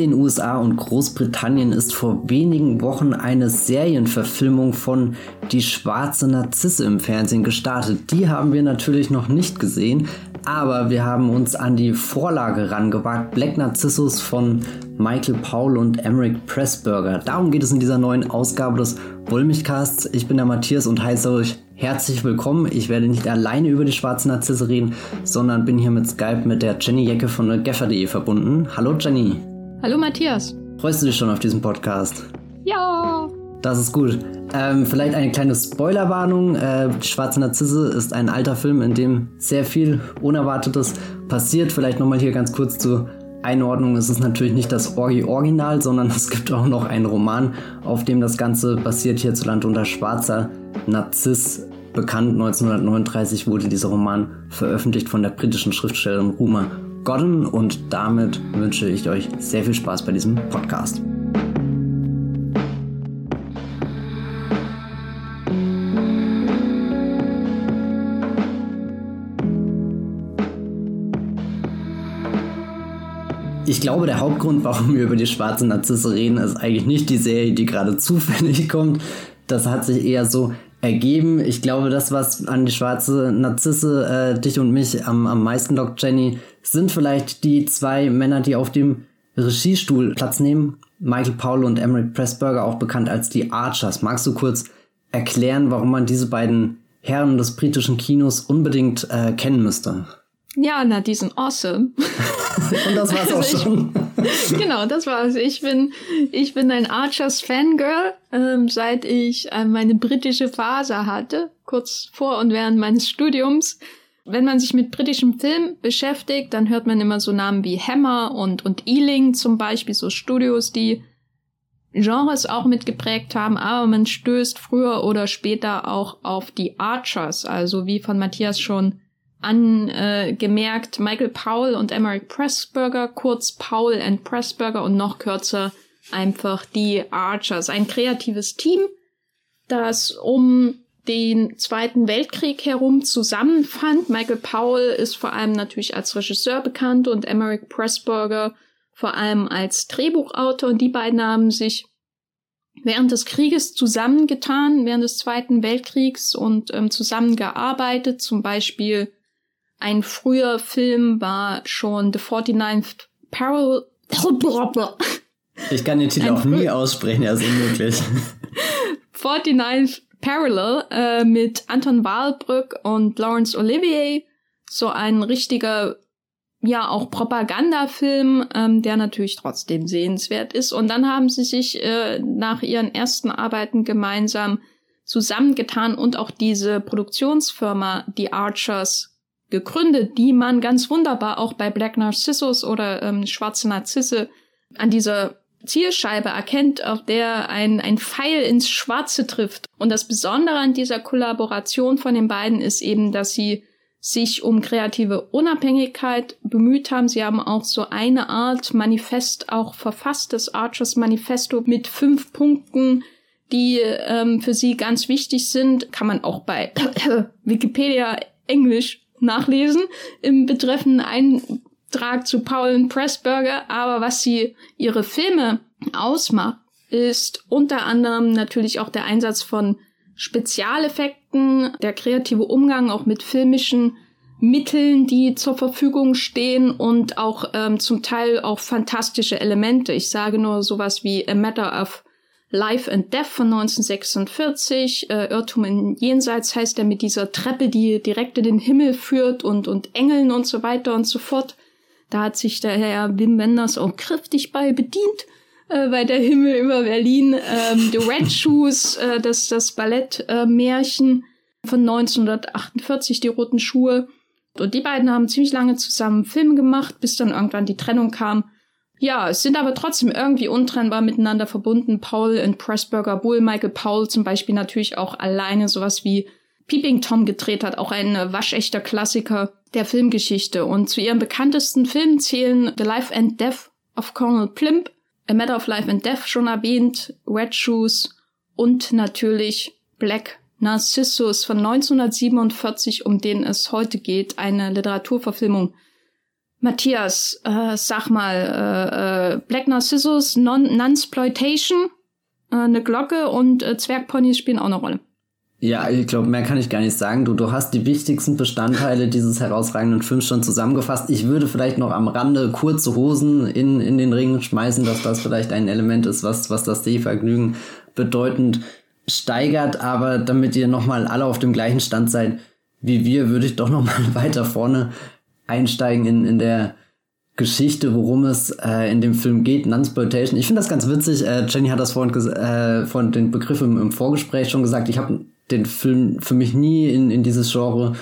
den USA und Großbritannien ist vor wenigen Wochen eine Serienverfilmung von Die schwarze Narzisse im Fernsehen gestartet. Die haben wir natürlich noch nicht gesehen, aber wir haben uns an die Vorlage rangewagt. Black Narcissus von Michael Paul und Emmerich Pressburger. Darum geht es in dieser neuen Ausgabe des Wollmilchcasts. Ich bin der Matthias und heiße euch herzlich willkommen. Ich werde nicht alleine über die schwarze Narzisse reden, sondern bin hier mit Skype mit der Jenny Jecke von Geffer.de verbunden. Hallo Jenny. Hallo Matthias. Freust du dich schon auf diesen Podcast? Ja. Das ist gut. Ähm, vielleicht eine kleine Spoilerwarnung. Äh, Schwarze Narzisse ist ein alter Film, in dem sehr viel Unerwartetes passiert. Vielleicht nochmal hier ganz kurz zur Einordnung. Es ist natürlich nicht das Orgi-Original, sondern es gibt auch noch einen Roman, auf dem das Ganze basiert hierzulande unter Schwarzer Narziss. Bekannt 1939 wurde dieser Roman veröffentlicht von der britischen Schriftstellerin Rumer Godden und damit wünsche ich euch sehr viel Spaß bei diesem Podcast. Ich glaube, der Hauptgrund, warum wir über die schwarze Narzisse reden, ist eigentlich nicht die Serie, die gerade zufällig kommt. Das hat sich eher so ergeben. Ich glaube, das, was an die schwarze Narzisse äh, dich und mich am, am meisten lockt, Jenny, sind vielleicht die zwei Männer, die auf dem Regiestuhl Platz nehmen. Michael Paul und Emmerich Pressburger, auch bekannt als die Archers. Magst du kurz erklären, warum man diese beiden Herren des britischen Kinos unbedingt äh, kennen müsste? Ja, na, die sind awesome. Und das war's auch also schon. genau, das war's. Ich bin, ich bin ein Archers Fangirl, ähm, seit ich äh, meine britische Phase hatte, kurz vor und während meines Studiums. Wenn man sich mit britischem Film beschäftigt, dann hört man immer so Namen wie Hammer und, und Ealing zum Beispiel, so Studios, die Genres auch mitgeprägt haben, aber man stößt früher oder später auch auf die Archers, also wie von Matthias schon angemerkt, äh, Michael Powell und Emmerich Pressburger, kurz Powell and Pressburger und noch kürzer einfach die Archers. Ein kreatives Team, das um den Zweiten Weltkrieg herum zusammenfand. Michael Powell ist vor allem natürlich als Regisseur bekannt und Emmerich Pressburger vor allem als Drehbuchautor. Und die beiden haben sich während des Krieges zusammengetan, während des Zweiten Weltkriegs und ähm, zusammengearbeitet. Zum Beispiel ein früher Film war schon The 49th Parallel. Ich kann den Titel ein auch nie aussprechen, er ist unmöglich. 49th Parallel äh, mit Anton Wahlbrück und Laurence Olivier. So ein richtiger, ja, auch Propagandafilm, ähm, der natürlich trotzdem sehenswert ist. Und dann haben sie sich äh, nach ihren ersten Arbeiten gemeinsam zusammengetan und auch diese Produktionsfirma, die Archers, gegründet, die man ganz wunderbar auch bei Black Narcissus oder ähm, Schwarze Narzisse an dieser Zielscheibe erkennt, auf der ein, ein Pfeil ins Schwarze trifft. Und das Besondere an dieser Kollaboration von den beiden ist eben, dass sie sich um kreative Unabhängigkeit bemüht haben. Sie haben auch so eine Art Manifest auch verfasst, das Archers Manifesto mit fünf Punkten, die ähm, für sie ganz wichtig sind. Kann man auch bei Wikipedia Englisch nachlesen im betreffenden Eintrag zu Paul Pressburger. Aber was sie ihre Filme ausmacht, ist unter anderem natürlich auch der Einsatz von Spezialeffekten, der kreative Umgang auch mit filmischen Mitteln, die zur Verfügung stehen und auch ähm, zum Teil auch fantastische Elemente. Ich sage nur sowas wie A Matter of Life and Death von 1946. Äh, Irrtum in Jenseits heißt er mit dieser Treppe, die direkt in den Himmel führt und, und Engeln und so weiter und so fort. Da hat sich der Herr Wim Wenders auch kräftig bei bedient äh, bei der Himmel über Berlin. Ähm, The Red Shoes, äh, das, das Ballettmärchen äh, von 1948, die roten Schuhe. Und die beiden haben ziemlich lange zusammen Filme gemacht, bis dann irgendwann die Trennung kam. Ja, es sind aber trotzdem irgendwie untrennbar miteinander verbunden. Paul und Pressburger Bull, Michael Paul zum Beispiel natürlich auch alleine sowas wie Peeping Tom gedreht hat, auch ein waschechter Klassiker der Filmgeschichte. Und zu ihren bekanntesten Filmen zählen The Life and Death of Colonel Plimp, A Matter of Life and Death schon erwähnt, Red Shoes und natürlich Black Narcissus von 1947, um den es heute geht, eine Literaturverfilmung Matthias, äh, sag mal, äh, äh, Black Narcissus, non Nunsploitation, äh, eine Glocke und äh, Zwergponys spielen auch eine Rolle. Ja, ich glaube, mehr kann ich gar nicht sagen. Du, du hast die wichtigsten Bestandteile dieses herausragenden Films schon zusammengefasst. Ich würde vielleicht noch am Rande kurze Hosen in, in den Ring schmeißen, dass das vielleicht ein Element ist, was, was das Sehvergnügen bedeutend steigert. Aber damit ihr nochmal alle auf dem gleichen Stand seid wie wir, würde ich doch nochmal weiter vorne einsteigen in, in der Geschichte, worum es äh, in dem Film geht, Nunsploitation. Ich finde das ganz witzig. Äh, Jenny hat das vorhin, äh, vorhin den Begriff im, im Vorgespräch schon gesagt. Ich habe den Film für mich nie in, in dieses Genre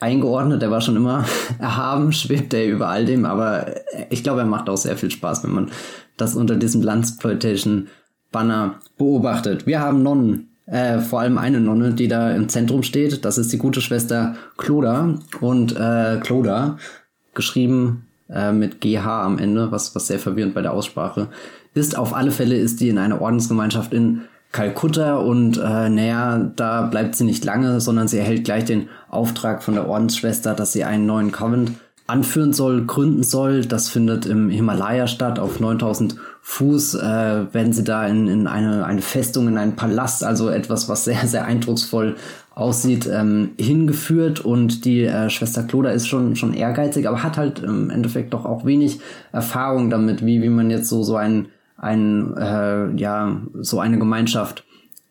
eingeordnet. Der war schon immer erhaben, schwebt er über all dem, aber ich glaube, er macht auch sehr viel Spaß, wenn man das unter diesem Landsploitation-Banner beobachtet. Wir haben Nonnen, äh, vor allem eine Nonne, die da im Zentrum steht. Das ist die gute Schwester Cloda und äh, Cloda, geschrieben äh, mit GH am Ende, was, was sehr verwirrend bei der Aussprache ist. Auf alle Fälle ist die in einer Ordensgemeinschaft in Kalkutta und äh, naja, da bleibt sie nicht lange, sondern sie erhält gleich den Auftrag von der Ordensschwester, dass sie einen neuen Convent anführen soll, gründen soll. Das findet im Himalaya statt. Auf 9000 Fuß äh, werden sie da in, in eine, eine Festung, in einen Palast, also etwas, was sehr, sehr eindrucksvoll aussieht, ähm, hingeführt. Und die äh, Schwester Cloda ist schon, schon ehrgeizig, aber hat halt im Endeffekt doch auch wenig Erfahrung damit, wie, wie man jetzt so, so ein ein, äh, ja, so eine Gemeinschaft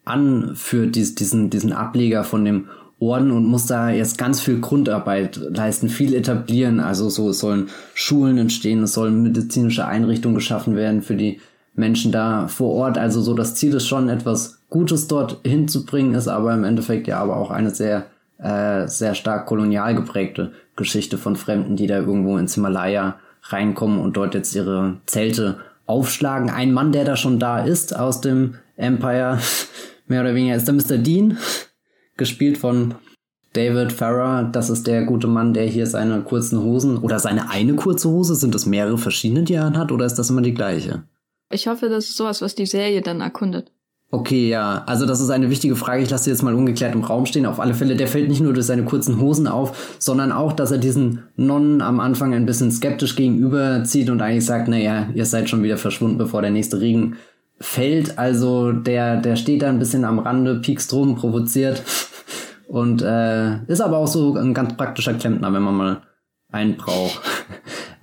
anführt, dies, diesen, diesen Ableger von dem Orden und muss da jetzt ganz viel Grundarbeit leisten, viel etablieren. Also so, es sollen Schulen entstehen, es sollen medizinische Einrichtungen geschaffen werden für die Menschen da vor Ort. Also so das Ziel ist schon etwas Gutes dort hinzubringen, ist aber im Endeffekt ja aber auch eine sehr, äh, sehr stark kolonial geprägte Geschichte von Fremden, die da irgendwo ins Himalaya reinkommen und dort jetzt ihre Zelte aufschlagen. Ein Mann, der da schon da ist aus dem Empire, mehr oder weniger, ist der Mr. Dean, gespielt von David Farrer. Das ist der gute Mann, der hier seine kurzen Hosen oder seine eine kurze Hose, sind das mehrere verschiedene, die er hat, oder ist das immer die gleiche? Ich hoffe, das ist sowas, was die Serie dann erkundet. Okay, ja. Also das ist eine wichtige Frage. Ich lasse jetzt mal ungeklärt im Raum stehen. Auf alle Fälle, der fällt nicht nur durch seine kurzen Hosen auf, sondern auch, dass er diesen Nonnen am Anfang ein bisschen skeptisch gegenüberzieht und eigentlich sagt, naja, ihr seid schon wieder verschwunden, bevor der nächste Regen fällt. Also der, der steht da ein bisschen am Rande, piekst rum, provoziert und äh, ist aber auch so ein ganz praktischer Klempner, wenn man mal einen braucht.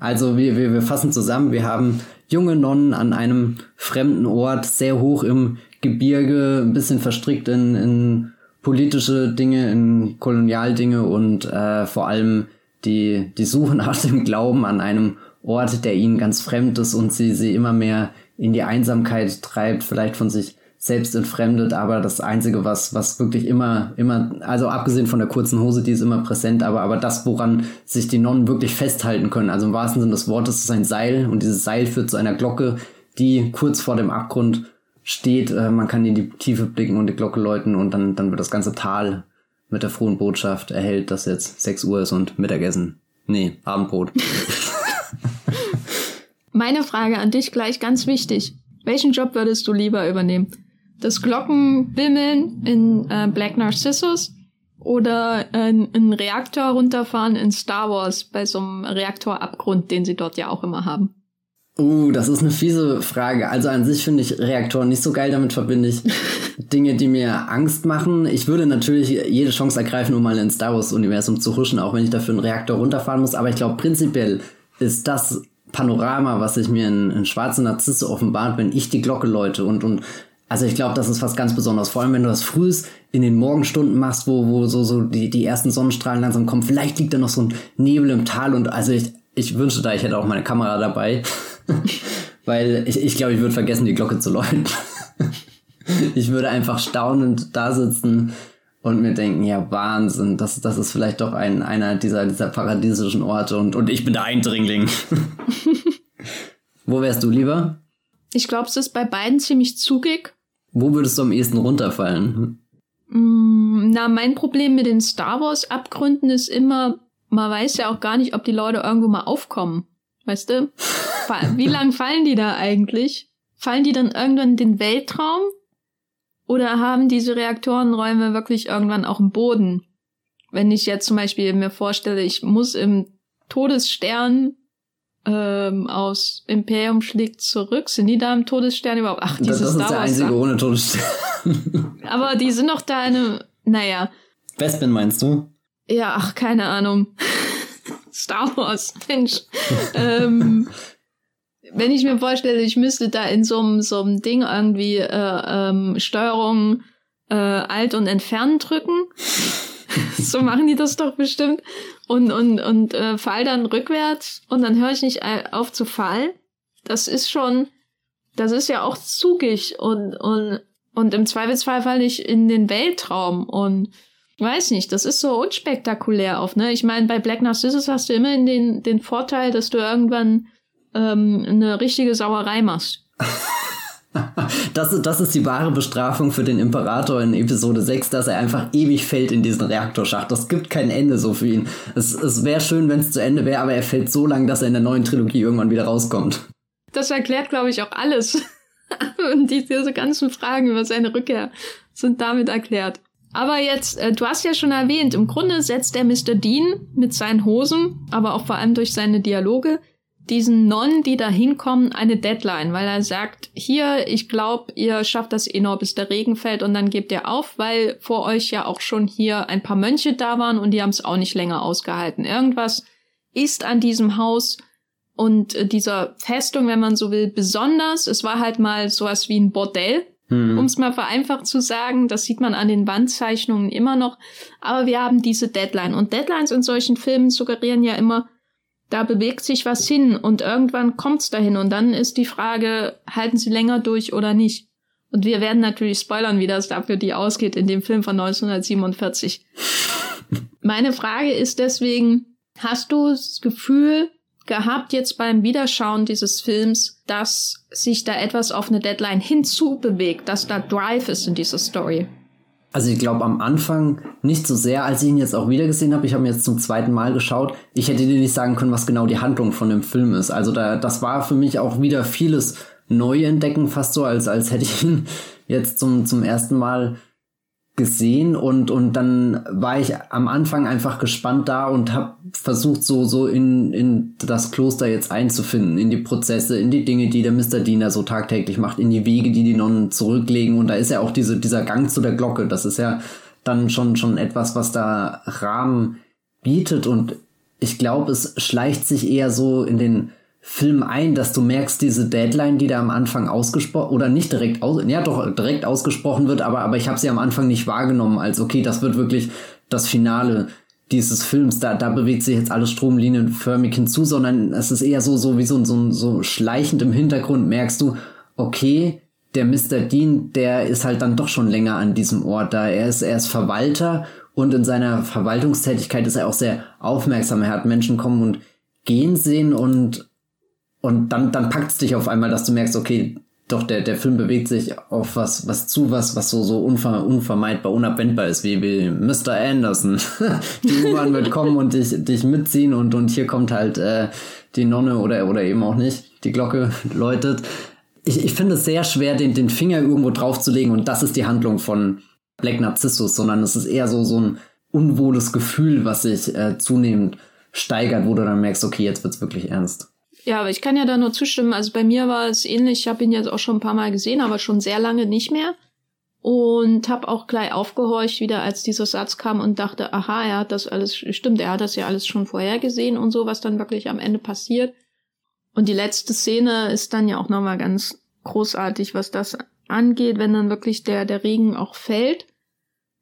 Also wir, wir, wir fassen zusammen, wir haben junge Nonnen an einem fremden Ort, sehr hoch im Gebirge, ein bisschen verstrickt in, in politische Dinge, in Kolonialdinge und äh, vor allem die, die Suche nach dem Glauben an einem Ort, der ihnen ganz fremd ist und sie, sie immer mehr in die Einsamkeit treibt, vielleicht von sich selbst entfremdet, aber das Einzige, was, was wirklich immer, immer, also abgesehen von der kurzen Hose, die ist immer präsent, aber, aber das, woran sich die Nonnen wirklich festhalten können, also im wahrsten Sinne des Wortes, ist ein Seil. Und dieses Seil führt zu einer Glocke, die kurz vor dem Abgrund steht, äh, man kann in die Tiefe blicken und die Glocke läuten und dann, dann wird das ganze Tal mit der frohen Botschaft erhält, dass jetzt 6 Uhr ist und Mittagessen. Nee, Abendbrot. Meine Frage an dich gleich ganz wichtig. Welchen Job würdest du lieber übernehmen? Das Glockenbimmeln in äh, Black Narcissus oder äh, einen Reaktor runterfahren in Star Wars bei so einem Reaktorabgrund, den sie dort ja auch immer haben? Uh, das ist eine fiese Frage. Also an sich finde ich Reaktoren nicht so geil. Damit verbinde ich Dinge, die mir Angst machen. Ich würde natürlich jede Chance ergreifen, um mal ins Star Wars-Universum zu huschen, auch wenn ich dafür einen Reaktor runterfahren muss. Aber ich glaube, prinzipiell ist das Panorama, was sich mir in, in schwarze Narzisse offenbart, wenn ich die Glocke läute und, und also ich glaube, das ist was ganz Besonderes. Vor allem, wenn du das frühs in den Morgenstunden machst, wo, wo so, so die, die ersten Sonnenstrahlen langsam kommen. Vielleicht liegt da noch so ein Nebel im Tal und also ich, ich wünschte da, ich hätte auch meine Kamera dabei. Weil ich, ich glaube, ich würde vergessen, die Glocke zu läuten. ich würde einfach staunend da sitzen und mir denken, ja, Wahnsinn, das, das ist vielleicht doch ein, einer dieser, dieser paradiesischen Orte und, und ich bin der Eindringling. Wo wärst du lieber? Ich glaube, es ist bei beiden ziemlich zugig. Wo würdest du am ehesten runterfallen? Mm, na, mein Problem mit den Star Wars Abgründen ist immer, man weiß ja auch gar nicht, ob die Leute irgendwo mal aufkommen. Weißt du? Wie lang fallen die da eigentlich? Fallen die dann irgendwann in den Weltraum? Oder haben diese Reaktorenräume wirklich irgendwann auch einen Boden? Wenn ich jetzt zum Beispiel mir vorstelle, ich muss im Todesstern ähm, aus Imperium schlägt zurück. Sind die da im Todesstern überhaupt? Ach, dieses Das ist Star der einzige ohne Todesstern. Aber die sind doch da eine, naja. Bespin meinst du? Ja, ach, keine Ahnung. Star Wars, Mensch. ähm, wenn ich mir vorstelle, ich müsste da in so einem so einem Ding irgendwie äh, ähm, Steuerung äh, Alt und Entfernen drücken. so machen die das doch bestimmt. Und, und, und äh, fall dann rückwärts und dann höre ich nicht auf zu fallen. Das ist schon, das ist ja auch zugig und, und, und im Zweifelsfall falle ich in den Weltraum und weiß nicht, das ist so unspektakulär oft, ne? Ich meine, bei Black Narcissus hast du immer den, den Vorteil, dass du irgendwann ähm, eine richtige Sauerei machst. Das, das ist die wahre Bestrafung für den Imperator in Episode 6, dass er einfach ewig fällt in diesen Reaktorschacht. Das gibt kein Ende so für ihn. Es, es wäre schön, wenn es zu Ende wäre, aber er fällt so lang, dass er in der neuen Trilogie irgendwann wieder rauskommt. Das erklärt, glaube ich, auch alles. Und diese ganzen Fragen über seine Rückkehr sind damit erklärt. Aber jetzt, äh, du hast ja schon erwähnt, im Grunde setzt der Mr. Dean mit seinen Hosen, aber auch vor allem durch seine Dialoge, diesen Nonnen, die da hinkommen, eine Deadline, weil er sagt, hier, ich glaube, ihr schafft das eh noch, bis der Regen fällt und dann gebt ihr auf, weil vor euch ja auch schon hier ein paar Mönche da waren und die haben es auch nicht länger ausgehalten. Irgendwas ist an diesem Haus und äh, dieser Festung, wenn man so will, besonders. Es war halt mal sowas wie ein Bordell, mhm. um es mal vereinfacht zu sagen. Das sieht man an den Wandzeichnungen immer noch. Aber wir haben diese Deadline. Und Deadlines in solchen Filmen suggerieren ja immer, da bewegt sich was hin und irgendwann kommt's dahin und dann ist die Frage, halten sie länger durch oder nicht? Und wir werden natürlich spoilern, wie das dafür die ausgeht in dem Film von 1947. Meine Frage ist deswegen, hast du das Gefühl gehabt jetzt beim Wiederschauen dieses Films, dass sich da etwas auf eine Deadline hinzubewegt, dass da Drive ist in dieser Story? Also ich glaube am Anfang nicht so sehr, als ich ihn jetzt auch wieder gesehen habe. Ich habe ihn jetzt zum zweiten Mal geschaut. Ich hätte dir nicht sagen können, was genau die Handlung von dem Film ist. Also da, das war für mich auch wieder vieles neu entdecken, fast so, als, als hätte ich ihn jetzt zum, zum ersten Mal gesehen und und dann war ich am Anfang einfach gespannt da und habe versucht so so in in das Kloster jetzt einzufinden, in die Prozesse, in die Dinge, die der Mr. Diener so tagtäglich macht, in die Wege, die die Nonnen zurücklegen und da ist ja auch diese dieser Gang zu der Glocke, das ist ja dann schon schon etwas, was da Rahmen bietet und ich glaube, es schleicht sich eher so in den Film ein, dass du merkst, diese Deadline, die da am Anfang ausgesprochen oder nicht direkt aus, ja doch direkt ausgesprochen wird, aber aber ich habe sie am Anfang nicht wahrgenommen als okay, das wird wirklich das Finale dieses Films. Da da bewegt sich jetzt alles stromlinienförmig hinzu, sondern es ist eher so so wie so so so schleichend im Hintergrund merkst du, okay, der Mr. Dean, der ist halt dann doch schon länger an diesem Ort da. Er ist er ist Verwalter und in seiner Verwaltungstätigkeit ist er auch sehr aufmerksam. Er hat Menschen kommen und gehen sehen und und dann, dann packt es dich auf einmal, dass du merkst, okay, doch, der, der Film bewegt sich auf was, was zu, was, was so, so unver, unvermeidbar, unabwendbar ist, wie, wie Mr. Anderson. die U-Bahn wird kommen und dich, dich mitziehen und, und hier kommt halt äh, die Nonne oder, oder eben auch nicht, die Glocke läutet. Ich, ich finde es sehr schwer, den, den Finger irgendwo draufzulegen und das ist die Handlung von Black Narcissus, sondern es ist eher so, so ein unwohles Gefühl, was sich äh, zunehmend steigert, wo du dann merkst, okay, jetzt wird's wirklich ernst. Ja, aber ich kann ja da nur zustimmen. Also bei mir war es ähnlich. Ich habe ihn jetzt auch schon ein paar Mal gesehen, aber schon sehr lange nicht mehr. Und habe auch gleich aufgehorcht wieder, als dieser Satz kam und dachte, aha, er hat das alles, stimmt, er hat das ja alles schon vorher gesehen und so, was dann wirklich am Ende passiert. Und die letzte Szene ist dann ja auch nochmal ganz großartig, was das angeht, wenn dann wirklich der, der Regen auch fällt.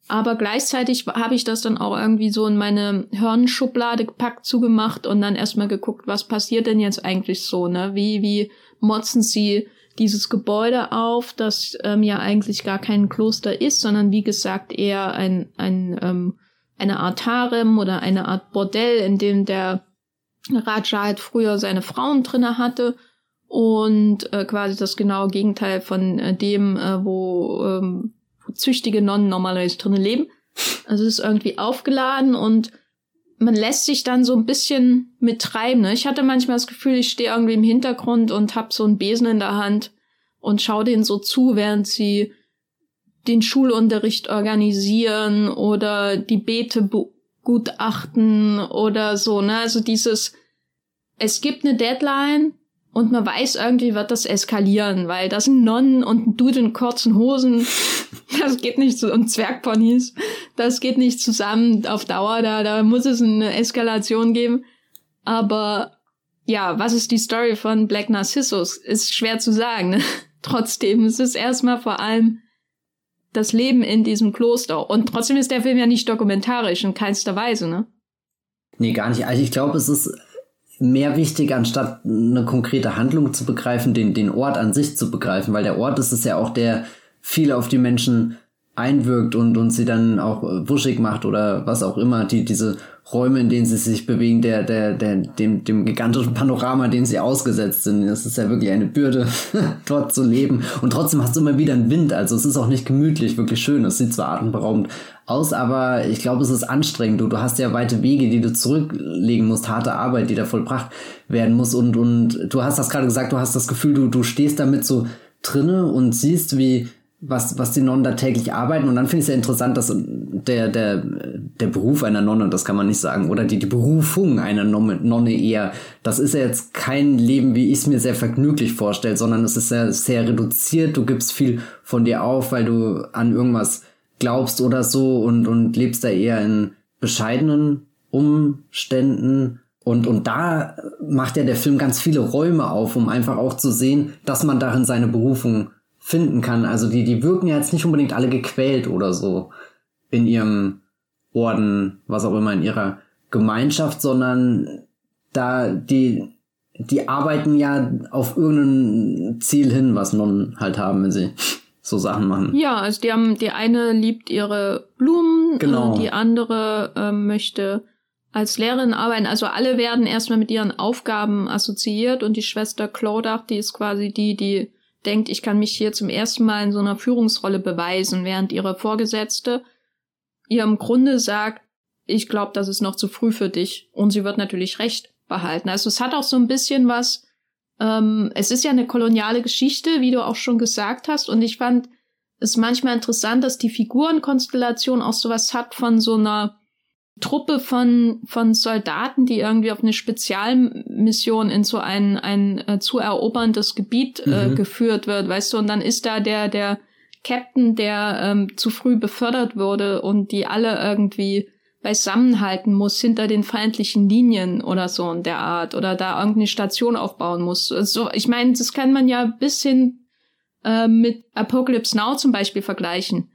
Aber gleichzeitig habe ich das dann auch irgendwie so in meine Hirnschublade gepackt, zugemacht und dann erstmal geguckt, was passiert denn jetzt eigentlich so, ne? Wie, wie motzen sie dieses Gebäude auf, das ähm, ja eigentlich gar kein Kloster ist, sondern wie gesagt eher ein, ein, ähm, eine Art Harem oder eine Art Bordell, in dem der Raja halt früher seine Frauen drinne hatte und äh, quasi das genaue Gegenteil von äh, dem, äh, wo ähm, züchtige Nonnen normalerweise drinnen leben. Also es ist irgendwie aufgeladen und man lässt sich dann so ein bisschen mittreiben. Ne? Ich hatte manchmal das Gefühl, ich stehe irgendwie im Hintergrund und hab so einen Besen in der Hand und schau denen so zu, während sie den Schulunterricht organisieren oder die Beete begutachten oder so. Ne? Also dieses es gibt eine Deadline und man weiß irgendwie wird das eskalieren, weil das sind Nonnen und ein Dude in kurzen Hosen. Das geht nicht so, und Zwergponys. Das geht nicht zusammen auf Dauer, da, da muss es eine Eskalation geben. Aber ja, was ist die Story von Black Narcissus? Ist schwer zu sagen. Ne? Trotzdem, es ist erstmal vor allem das Leben in diesem Kloster. Und trotzdem ist der Film ja nicht dokumentarisch in keinster Weise, ne? Nee, gar nicht. Also ich glaube, es ist mehr wichtig, anstatt eine konkrete Handlung zu begreifen, den, den Ort an sich zu begreifen, weil der Ort ist es ja auch, der viel auf die Menschen einwirkt und, und sie dann auch wuschig macht oder was auch immer, die, diese Räume, in denen sie sich bewegen, der, der, der, dem, dem gigantischen Panorama, dem sie ausgesetzt sind. Das ist ja wirklich eine Bürde, dort zu leben. Und trotzdem hast du immer wieder einen Wind. Also es ist auch nicht gemütlich, wirklich schön. Es sieht zwar atemberaubend aus, aber ich glaube, es ist anstrengend. Du, du hast ja weite Wege, die du zurücklegen musst, harte Arbeit, die da vollbracht werden muss. Und, und du hast das gerade gesagt, du hast das Gefühl, du, du stehst damit so drinne und siehst, wie, was, was die Nonnen da täglich arbeiten. Und dann finde ich es ja interessant, dass der, der, der Beruf einer Nonne, das kann man nicht sagen, oder die, die Berufung einer Nonne eher, das ist ja jetzt kein Leben, wie ich es mir sehr vergnüglich vorstelle, sondern es ist sehr, sehr reduziert. Du gibst viel von dir auf, weil du an irgendwas glaubst oder so und, und lebst da eher in bescheidenen Umständen. Und, und da macht ja der Film ganz viele Räume auf, um einfach auch zu sehen, dass man darin seine Berufung finden kann. Also die, die wirken ja jetzt nicht unbedingt alle gequält oder so in ihrem Orden, was auch immer, in ihrer Gemeinschaft, sondern da die, die arbeiten ja auf irgendein Ziel hin, was Nonnen halt haben, wenn sie so Sachen machen. Ja, also die haben, die eine liebt ihre Blumen, genau. die andere äh, möchte als Lehrerin arbeiten. Also alle werden erstmal mit ihren Aufgaben assoziiert und die Schwester Claudach, die ist quasi die, die denkt, ich kann mich hier zum ersten Mal in so einer Führungsrolle beweisen, während ihre Vorgesetzte ihr im Grunde sagt, ich glaube, das ist noch zu früh für dich. Und sie wird natürlich recht behalten. Also es hat auch so ein bisschen was, ähm, es ist ja eine koloniale Geschichte, wie du auch schon gesagt hast. Und ich fand es manchmal interessant, dass die Figurenkonstellation auch sowas hat von so einer Truppe von, von Soldaten, die irgendwie auf eine Spezialmission in so ein, ein äh, zu eroberndes Gebiet äh, mhm. geführt wird, weißt du, und dann ist da der, der Captain, der ähm, zu früh befördert wurde und die alle irgendwie beisammenhalten muss hinter den feindlichen Linien oder so in der Art oder da irgendeine Station aufbauen muss. Also, ich meine, das kann man ja bis hin äh, mit Apocalypse Now zum Beispiel vergleichen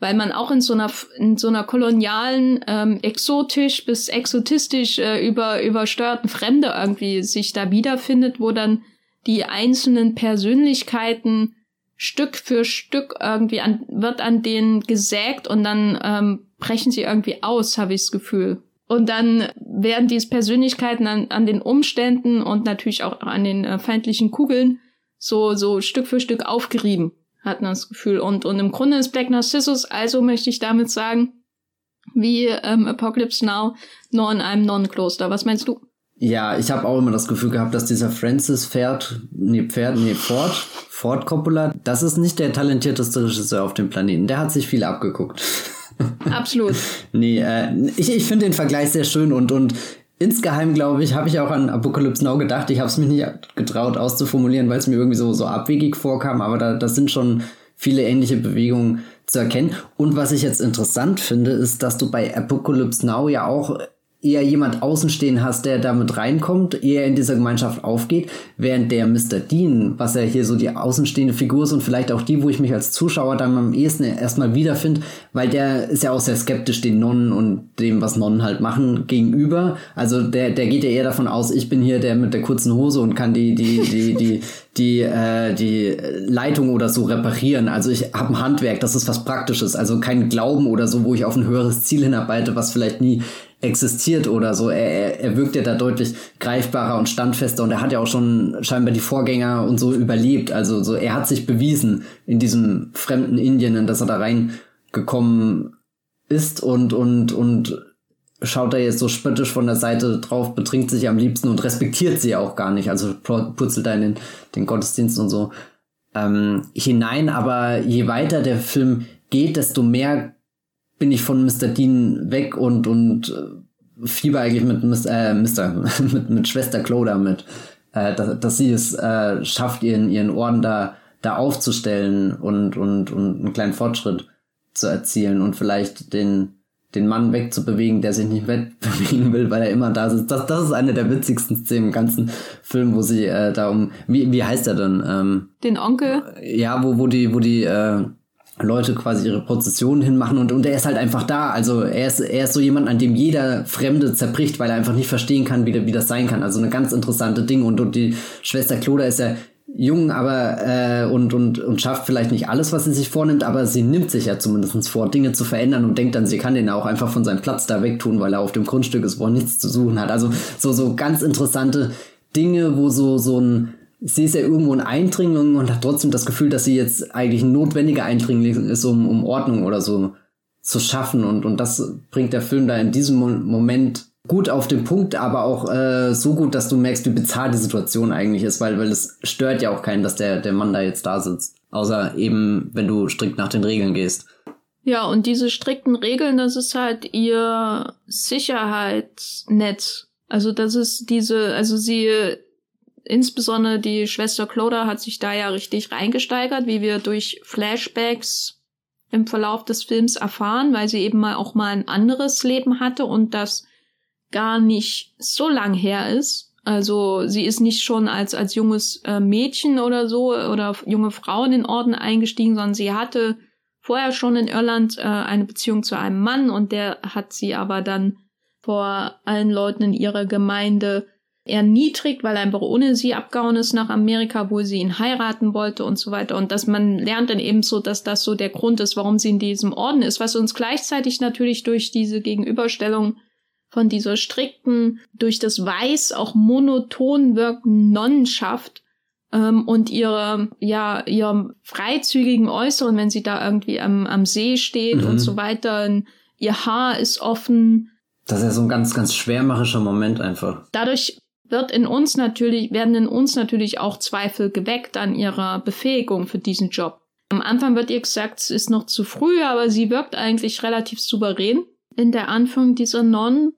weil man auch in so einer in so einer kolonialen ähm, exotisch bis exotistisch äh, über übersteuerten Fremde irgendwie sich da wiederfindet, wo dann die einzelnen Persönlichkeiten Stück für Stück irgendwie an wird an denen gesägt und dann ähm, brechen sie irgendwie aus, habe ich das Gefühl. Und dann werden diese Persönlichkeiten an, an den Umständen und natürlich auch an den äh, feindlichen Kugeln so so Stück für Stück aufgerieben hat man das Gefühl. Und, und im Grunde ist Black Narcissus, also möchte ich damit sagen, wie ähm, Apocalypse Now, nur in einem Nonnenkloster. Was meinst du? Ja, ich habe auch immer das Gefühl gehabt, dass dieser Francis Pferd, nee, Pferd, nee, Ford, Ford Coppola, das ist nicht der talentierteste Regisseur auf dem Planeten. Der hat sich viel abgeguckt. Absolut. nee, äh, ich, ich finde den Vergleich sehr schön und, und insgeheim, glaube ich, habe ich auch an Apocalypse Now gedacht. Ich habe es mich nicht getraut auszuformulieren, weil es mir irgendwie so, so abwegig vorkam, aber da, das sind schon viele ähnliche Bewegungen zu erkennen. Und was ich jetzt interessant finde, ist, dass du bei Apocalypse Now ja auch eher jemand außenstehen hast, der damit reinkommt, eher in dieser Gemeinschaft aufgeht, während der Mr. Dean, was ja hier so die außenstehende Figur ist und vielleicht auch die, wo ich mich als Zuschauer dann am ehesten erstmal wiederfinde, weil der ist ja auch sehr skeptisch den Nonnen und dem, was Nonnen halt machen, gegenüber. Also der, der geht ja eher davon aus, ich bin hier der mit der kurzen Hose und kann die, die, die, die, die, äh, die Leitung oder so reparieren. Also ich habe ein Handwerk, das ist was Praktisches, also kein Glauben oder so, wo ich auf ein höheres Ziel hinarbeite, was vielleicht nie existiert oder so. Er, er, wirkt ja da deutlich greifbarer und standfester und er hat ja auch schon scheinbar die Vorgänger und so überlebt. Also so, er hat sich bewiesen in diesem fremden Indien, dass er da reingekommen ist und, und, und schaut da jetzt so spöttisch von der Seite drauf, betrinkt sich am liebsten und respektiert sie auch gar nicht. Also purzelt da in den, den Gottesdienst und so ähm, hinein. Aber je weiter der Film geht, desto mehr bin ich von Mr. Dean weg und, und äh, fieber eigentlich mit Mr., äh, Mister, mit, mit Schwester Cloda mit, äh, dass, dass sie es äh, schafft, ihren, ihren Orden da, da aufzustellen und, und, und einen kleinen Fortschritt zu erzielen und vielleicht den, den Mann wegzubewegen, der sich nicht wegbewegen will, weil er immer da sitzt. Das, das ist eine der witzigsten Szenen im ganzen Film, wo sie äh, da um, wie, wie heißt er denn? Ähm, den Onkel? Ja, wo, wo die, wo die äh, Leute quasi ihre Prozessionen hinmachen und, und er ist halt einfach da. Also er ist, er ist so jemand, an dem jeder Fremde zerbricht, weil er einfach nicht verstehen kann, wie, wie das sein kann. Also eine ganz interessante Ding. Und, und die Schwester Cloda ist ja jung, aber äh, und, und, und schafft vielleicht nicht alles, was sie sich vornimmt, aber sie nimmt sich ja zumindest vor, Dinge zu verändern und denkt dann, sie kann den auch einfach von seinem Platz da wegtun, weil er auf dem Grundstück ist, wo er nichts zu suchen hat. Also so, so ganz interessante Dinge, wo so, so ein, sie ist ja irgendwo ein Eindringling und hat trotzdem das Gefühl, dass sie jetzt eigentlich ein notwendiger Eindringling ist, um, um Ordnung oder so zu schaffen. Und, und das bringt der Film da in diesem Moment gut auf den Punkt, aber auch äh, so gut, dass du merkst, wie bizarr die Situation eigentlich ist, weil, weil es stört ja auch keinen, dass der, der Mann da jetzt da sitzt. Außer eben, wenn du strikt nach den Regeln gehst. Ja, und diese strikten Regeln, das ist halt ihr Sicherheitsnetz. Also das ist diese, also sie, insbesondere die Schwester Cloda hat sich da ja richtig reingesteigert, wie wir durch Flashbacks im Verlauf des Films erfahren, weil sie eben mal auch mal ein anderes Leben hatte und das gar nicht so lang her ist. Also sie ist nicht schon als, als junges äh, Mädchen oder so oder junge Frau in den Orden eingestiegen, sondern sie hatte vorher schon in Irland äh, eine Beziehung zu einem Mann und der hat sie aber dann vor allen Leuten in ihrer Gemeinde erniedrigt, weil er einfach ohne sie abgehauen ist nach Amerika, wo sie ihn heiraten wollte und so weiter. Und dass man lernt dann eben so, dass das so der Grund ist, warum sie in diesem Orden ist, was uns gleichzeitig natürlich durch diese Gegenüberstellung von dieser strikten, durch das Weiß auch monoton wirkenden Nonnenschaft ähm, und ihre, ja, ihrem freizügigen Äußeren, wenn sie da irgendwie am, am See steht mhm. und so weiter. Ihr Haar ist offen. Das ist ja so ein ganz, ganz schwermacherischer Moment einfach. Dadurch wird in uns natürlich, werden in uns natürlich auch Zweifel geweckt an ihrer Befähigung für diesen Job. Am Anfang wird ihr gesagt, es ist noch zu früh, aber sie wirkt eigentlich relativ souverän in der Anführung dieser Nonnen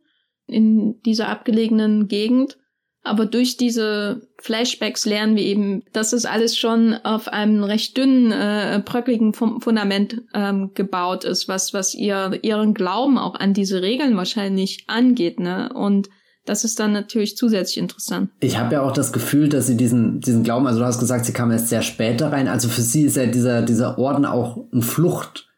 in dieser abgelegenen Gegend. Aber durch diese Flashbacks lernen wir eben, dass es alles schon auf einem recht dünnen, äh, bröckligen Fundament ähm, gebaut ist, was, was ihr, ihren Glauben auch an diese Regeln wahrscheinlich angeht, ne? Und das ist dann natürlich zusätzlich interessant. Ich habe ja auch das Gefühl, dass sie diesen, diesen Glauben, also du hast gesagt, sie kam erst sehr später rein. Also für sie ist ja dieser, dieser Orden auch ein Flucht,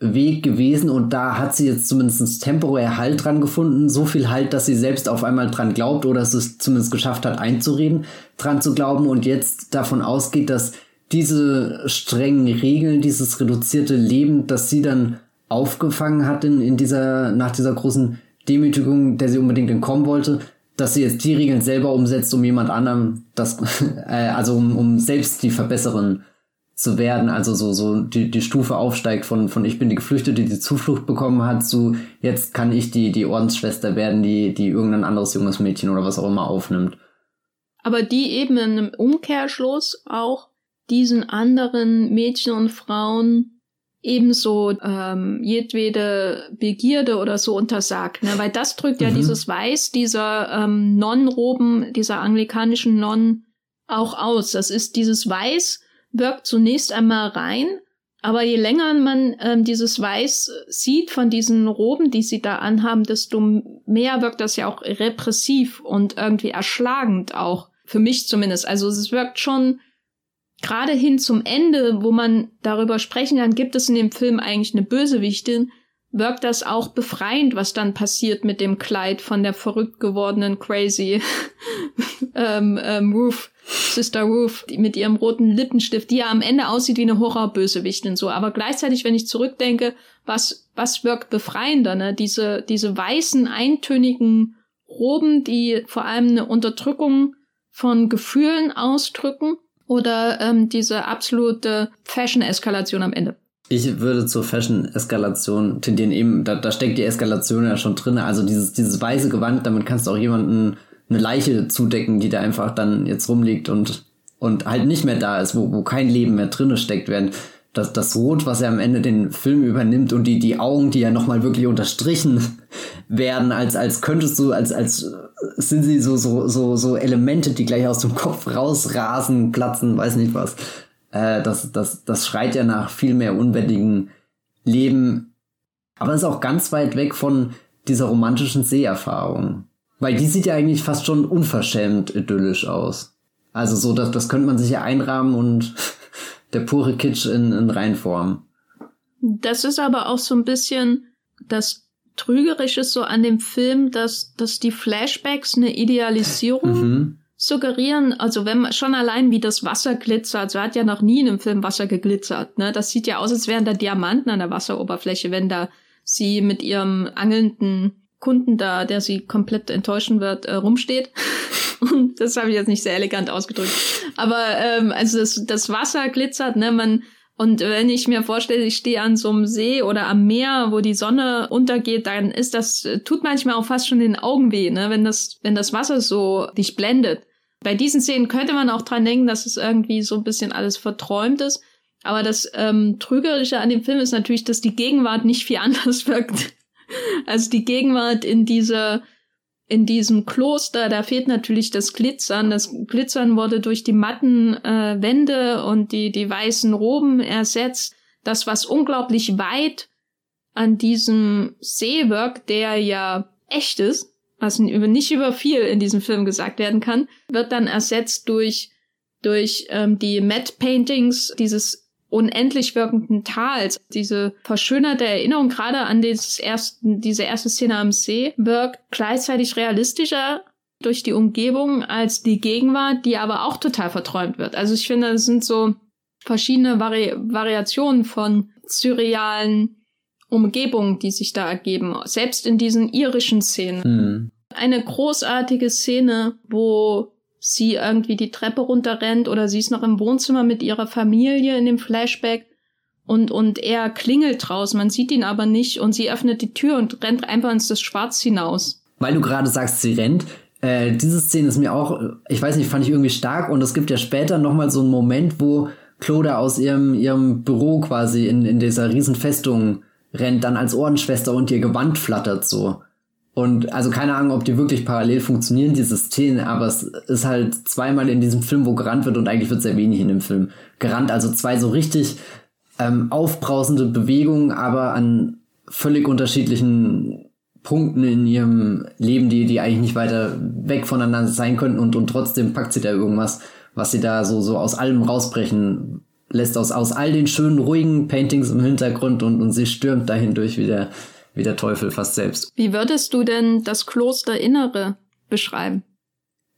Weg gewesen und da hat sie jetzt zumindest temporär Halt dran gefunden. So viel Halt, dass sie selbst auf einmal dran glaubt oder es zumindest geschafft hat, einzureden, dran zu glauben und jetzt davon ausgeht, dass diese strengen Regeln, dieses reduzierte Leben, das sie dann aufgefangen hat in, in dieser, nach dieser großen Demütigung, der sie unbedingt entkommen wollte, dass sie jetzt die Regeln selber umsetzt, um jemand anderem das, äh, also um, um selbst die verbesseren zu werden, also so, so die, die Stufe aufsteigt von, von ich bin die Geflüchtete, die Zuflucht bekommen hat, zu jetzt kann ich die, die Ordensschwester werden, die, die irgendein anderes junges Mädchen oder was auch immer aufnimmt. Aber die eben in einem Umkehrschluss auch diesen anderen Mädchen und Frauen ebenso ähm, jedwede Begierde oder so untersagt, ne? weil das drückt ja mhm. dieses Weiß dieser ähm, Nonnenroben, dieser anglikanischen Nonnen auch aus. Das ist dieses Weiß, wirkt zunächst einmal rein, aber je länger man ähm, dieses Weiß sieht von diesen Roben, die sie da anhaben, desto mehr wirkt das ja auch repressiv und irgendwie erschlagend auch. Für mich zumindest. Also es wirkt schon gerade hin zum Ende, wo man darüber sprechen kann, gibt es in dem Film eigentlich eine Bösewichtin, wirkt das auch befreiend, was dann passiert mit dem Kleid von der verrückt gewordenen Crazy ähm, ähm, Ruth. Sister die mit ihrem roten Lippenstift, die ja am Ende aussieht wie eine Horrorbösewichtin so. Aber gleichzeitig, wenn ich zurückdenke, was, was wirkt befreiender, ne? Diese, diese weißen, eintönigen Roben, die vor allem eine Unterdrückung von Gefühlen ausdrücken oder ähm, diese absolute Fashion-Eskalation am Ende. Ich würde zur Fashion-Eskalation tendieren. Eben, da, da steckt die Eskalation ja schon drin. Also dieses, dieses weiße Gewand, damit kannst du auch jemanden eine Leiche zudecken, die da einfach dann jetzt rumliegt und, und halt nicht mehr da ist, wo, wo kein Leben mehr drinne steckt, während das, das Rot, was ja am Ende den Film übernimmt und die, die Augen, die ja nochmal wirklich unterstrichen werden, als, als könntest du, als, als sind sie so, so, so, so Elemente, die gleich aus dem Kopf rausrasen, platzen, weiß nicht was. Äh, das, das, das schreit ja nach viel mehr unbändigen Leben. Aber ist auch ganz weit weg von dieser romantischen Seherfahrung. Weil die sieht ja eigentlich fast schon unverschämt idyllisch aus. Also so, das, das könnte man sich ja einrahmen und der pure Kitsch in, in Reinform. Das ist aber auch so ein bisschen das Trügerische so an dem Film, dass, dass die Flashbacks eine Idealisierung mhm. suggerieren. Also wenn man schon allein wie das Wasser glitzert, so hat ja noch nie in einem Film Wasser geglitzert. Ne? Das sieht ja aus, als wären da Diamanten an der Wasseroberfläche, wenn da sie mit ihrem angelnden Kunden da, der sie komplett enttäuschen wird, äh, rumsteht. Das habe ich jetzt nicht sehr elegant ausgedrückt. Aber ähm, also das, das Wasser glitzert, ne, man und wenn ich mir vorstelle, ich stehe an so einem See oder am Meer, wo die Sonne untergeht, dann ist das, tut manchmal auch fast schon den Augen weh, ne? wenn das, wenn das Wasser so dich blendet. Bei diesen Szenen könnte man auch dran denken, dass es irgendwie so ein bisschen alles verträumt ist. Aber das ähm, Trügerische an dem Film ist natürlich, dass die Gegenwart nicht viel anders wirkt. Also die Gegenwart in dieser in diesem Kloster, da fehlt natürlich das Glitzern. Das Glitzern wurde durch die matten äh, Wände und die, die weißen Roben ersetzt. Das, was unglaublich weit an diesem See wirkt, der ja echt ist, was nicht über viel in diesem Film gesagt werden kann, wird dann ersetzt durch, durch ähm, die Matte Paintings, dieses unendlich wirkenden Tals. Diese verschönerte Erinnerung gerade an dieses ersten, diese erste Szene am See wirkt gleichzeitig realistischer durch die Umgebung als die Gegenwart, die aber auch total verträumt wird. Also ich finde, es sind so verschiedene Vari Variationen von surrealen Umgebungen, die sich da ergeben, selbst in diesen irischen Szenen. Mhm. Eine großartige Szene, wo sie irgendwie die Treppe runterrennt oder sie ist noch im Wohnzimmer mit ihrer Familie in dem Flashback und, und er klingelt draußen, man sieht ihn aber nicht und sie öffnet die Tür und rennt einfach ins das Schwarz hinaus. Weil du gerade sagst, sie rennt, äh, diese Szene ist mir auch, ich weiß nicht, fand ich irgendwie stark und es gibt ja später nochmal so einen Moment, wo Claude aus ihrem, ihrem Büro quasi in, in dieser Riesenfestung rennt, dann als Ordensschwester und ihr Gewand flattert so. Und also keine Ahnung, ob die wirklich parallel funktionieren, diese Szenen, aber es ist halt zweimal in diesem Film, wo gerannt wird und eigentlich wird sehr wenig in dem Film gerannt. Also zwei so richtig ähm, aufbrausende Bewegungen, aber an völlig unterschiedlichen Punkten in ihrem Leben, die, die eigentlich nicht weiter weg voneinander sein könnten und, und trotzdem packt sie da irgendwas, was sie da so, so aus allem rausbrechen lässt, aus, aus all den schönen, ruhigen Paintings im Hintergrund und, und sie stürmt dahin durch wie der, wie der Teufel fast selbst. Wie würdest du denn das Klosterinnere beschreiben?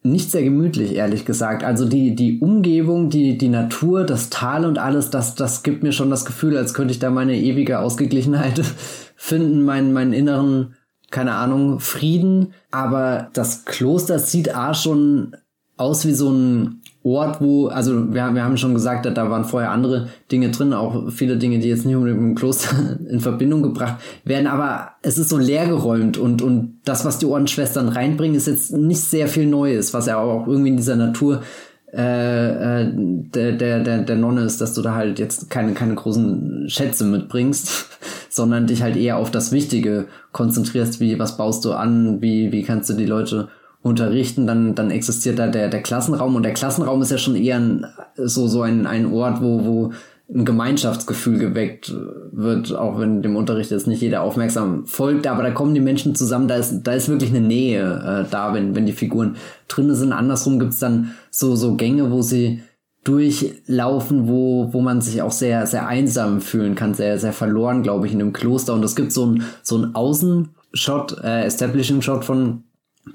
Nicht sehr gemütlich, ehrlich gesagt. Also die, die Umgebung, die, die Natur, das Tal und alles, das, das gibt mir schon das Gefühl, als könnte ich da meine ewige Ausgeglichenheit finden, meinen, meinen inneren, keine Ahnung, Frieden. Aber das Kloster sieht A schon aus wie so ein Ort, wo, also wir, wir haben schon gesagt, da waren vorher andere Dinge drin, auch viele Dinge, die jetzt nicht unbedingt mit dem Kloster in Verbindung gebracht werden, aber es ist so leergeräumt und, und das, was die Ordensschwestern reinbringen, ist jetzt nicht sehr viel Neues, was ja auch irgendwie in dieser Natur äh, äh, der, der, der, der Nonne ist, dass du da halt jetzt keine, keine großen Schätze mitbringst, sondern dich halt eher auf das Wichtige konzentrierst, wie was baust du an, wie, wie kannst du die Leute unterrichten, dann, dann existiert da der, der Klassenraum und der Klassenraum ist ja schon eher ein, so, so ein, ein Ort, wo, wo ein Gemeinschaftsgefühl geweckt wird, auch wenn dem Unterricht jetzt nicht jeder aufmerksam folgt, aber da kommen die Menschen zusammen, da ist, da ist wirklich eine Nähe äh, da, wenn, wenn die Figuren drinne sind. Andersrum gibt's dann so, so Gänge, wo sie durchlaufen, wo, wo man sich auch sehr, sehr einsam fühlen kann, sehr, sehr verloren, glaube ich, in dem Kloster. Und es gibt so ein, so ein Außenshot, äh, Establishing-Shot von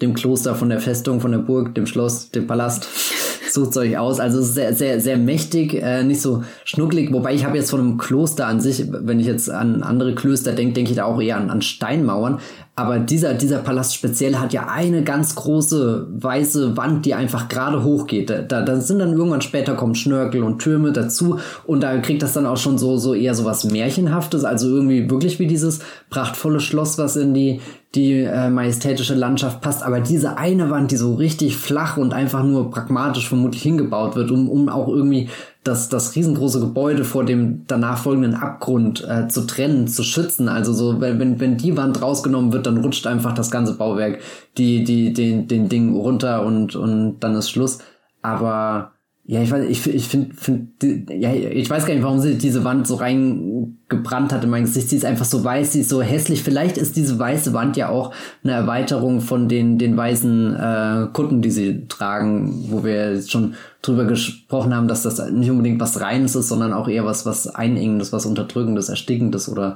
dem Kloster, von der Festung, von der Burg, dem Schloss, dem Palast. Sucht euch aus. Also sehr, sehr, sehr mächtig, äh, nicht so schnucklig. Wobei ich habe jetzt von einem Kloster an sich, wenn ich jetzt an andere Klöster denke, denke ich da auch eher an, an Steinmauern. Aber dieser, dieser Palast speziell hat ja eine ganz große weiße Wand, die einfach gerade hochgeht. Da, da sind dann irgendwann später kommen Schnörkel und Türme dazu und da kriegt das dann auch schon so, so eher so was Märchenhaftes, also irgendwie wirklich wie dieses prachtvolle Schloss, was in die, die äh, majestätische Landschaft passt. Aber diese eine Wand, die so richtig flach und einfach nur pragmatisch vermutlich hingebaut wird, um, um auch irgendwie das, das riesengroße Gebäude vor dem danach folgenden Abgrund äh, zu trennen, zu schützen. Also so, wenn, wenn, die Wand rausgenommen wird, dann rutscht einfach das ganze Bauwerk die, die, den, den Ding runter und, und dann ist Schluss. Aber ja, ich weiß, ich, ich finde, find, ja, ich weiß gar nicht, warum sie diese Wand so reingebrannt hat in mein Gesicht. Sie ist einfach so weiß, sie ist so hässlich. Vielleicht ist diese weiße Wand ja auch eine Erweiterung von den, den weißen äh, Kutten, die sie tragen, wo wir jetzt schon drüber gesprochen haben, dass das nicht unbedingt was Reines ist, sondern auch eher was, was Einengendes, was Unterdrückendes, Erstickendes oder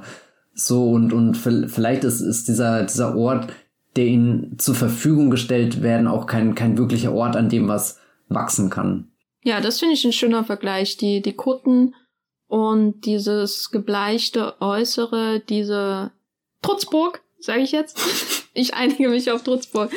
so. Und, und vielleicht ist, ist dieser, dieser Ort, der ihnen zur Verfügung gestellt werden, auch kein, kein wirklicher Ort, an dem was wachsen kann. Ja, das finde ich ein schöner Vergleich. Die, die Kutten und dieses gebleichte Äußere, diese Trutzburg, sage ich jetzt. ich einige mich auf Trutzburg.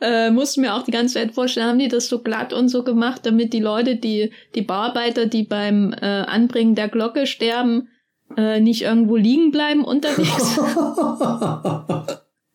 Äh, mussten mir auch die ganze Zeit vorstellen, haben die das so glatt und so gemacht, damit die Leute, die, die Bauarbeiter, die beim äh, Anbringen der Glocke sterben, äh, nicht irgendwo liegen bleiben unterwegs.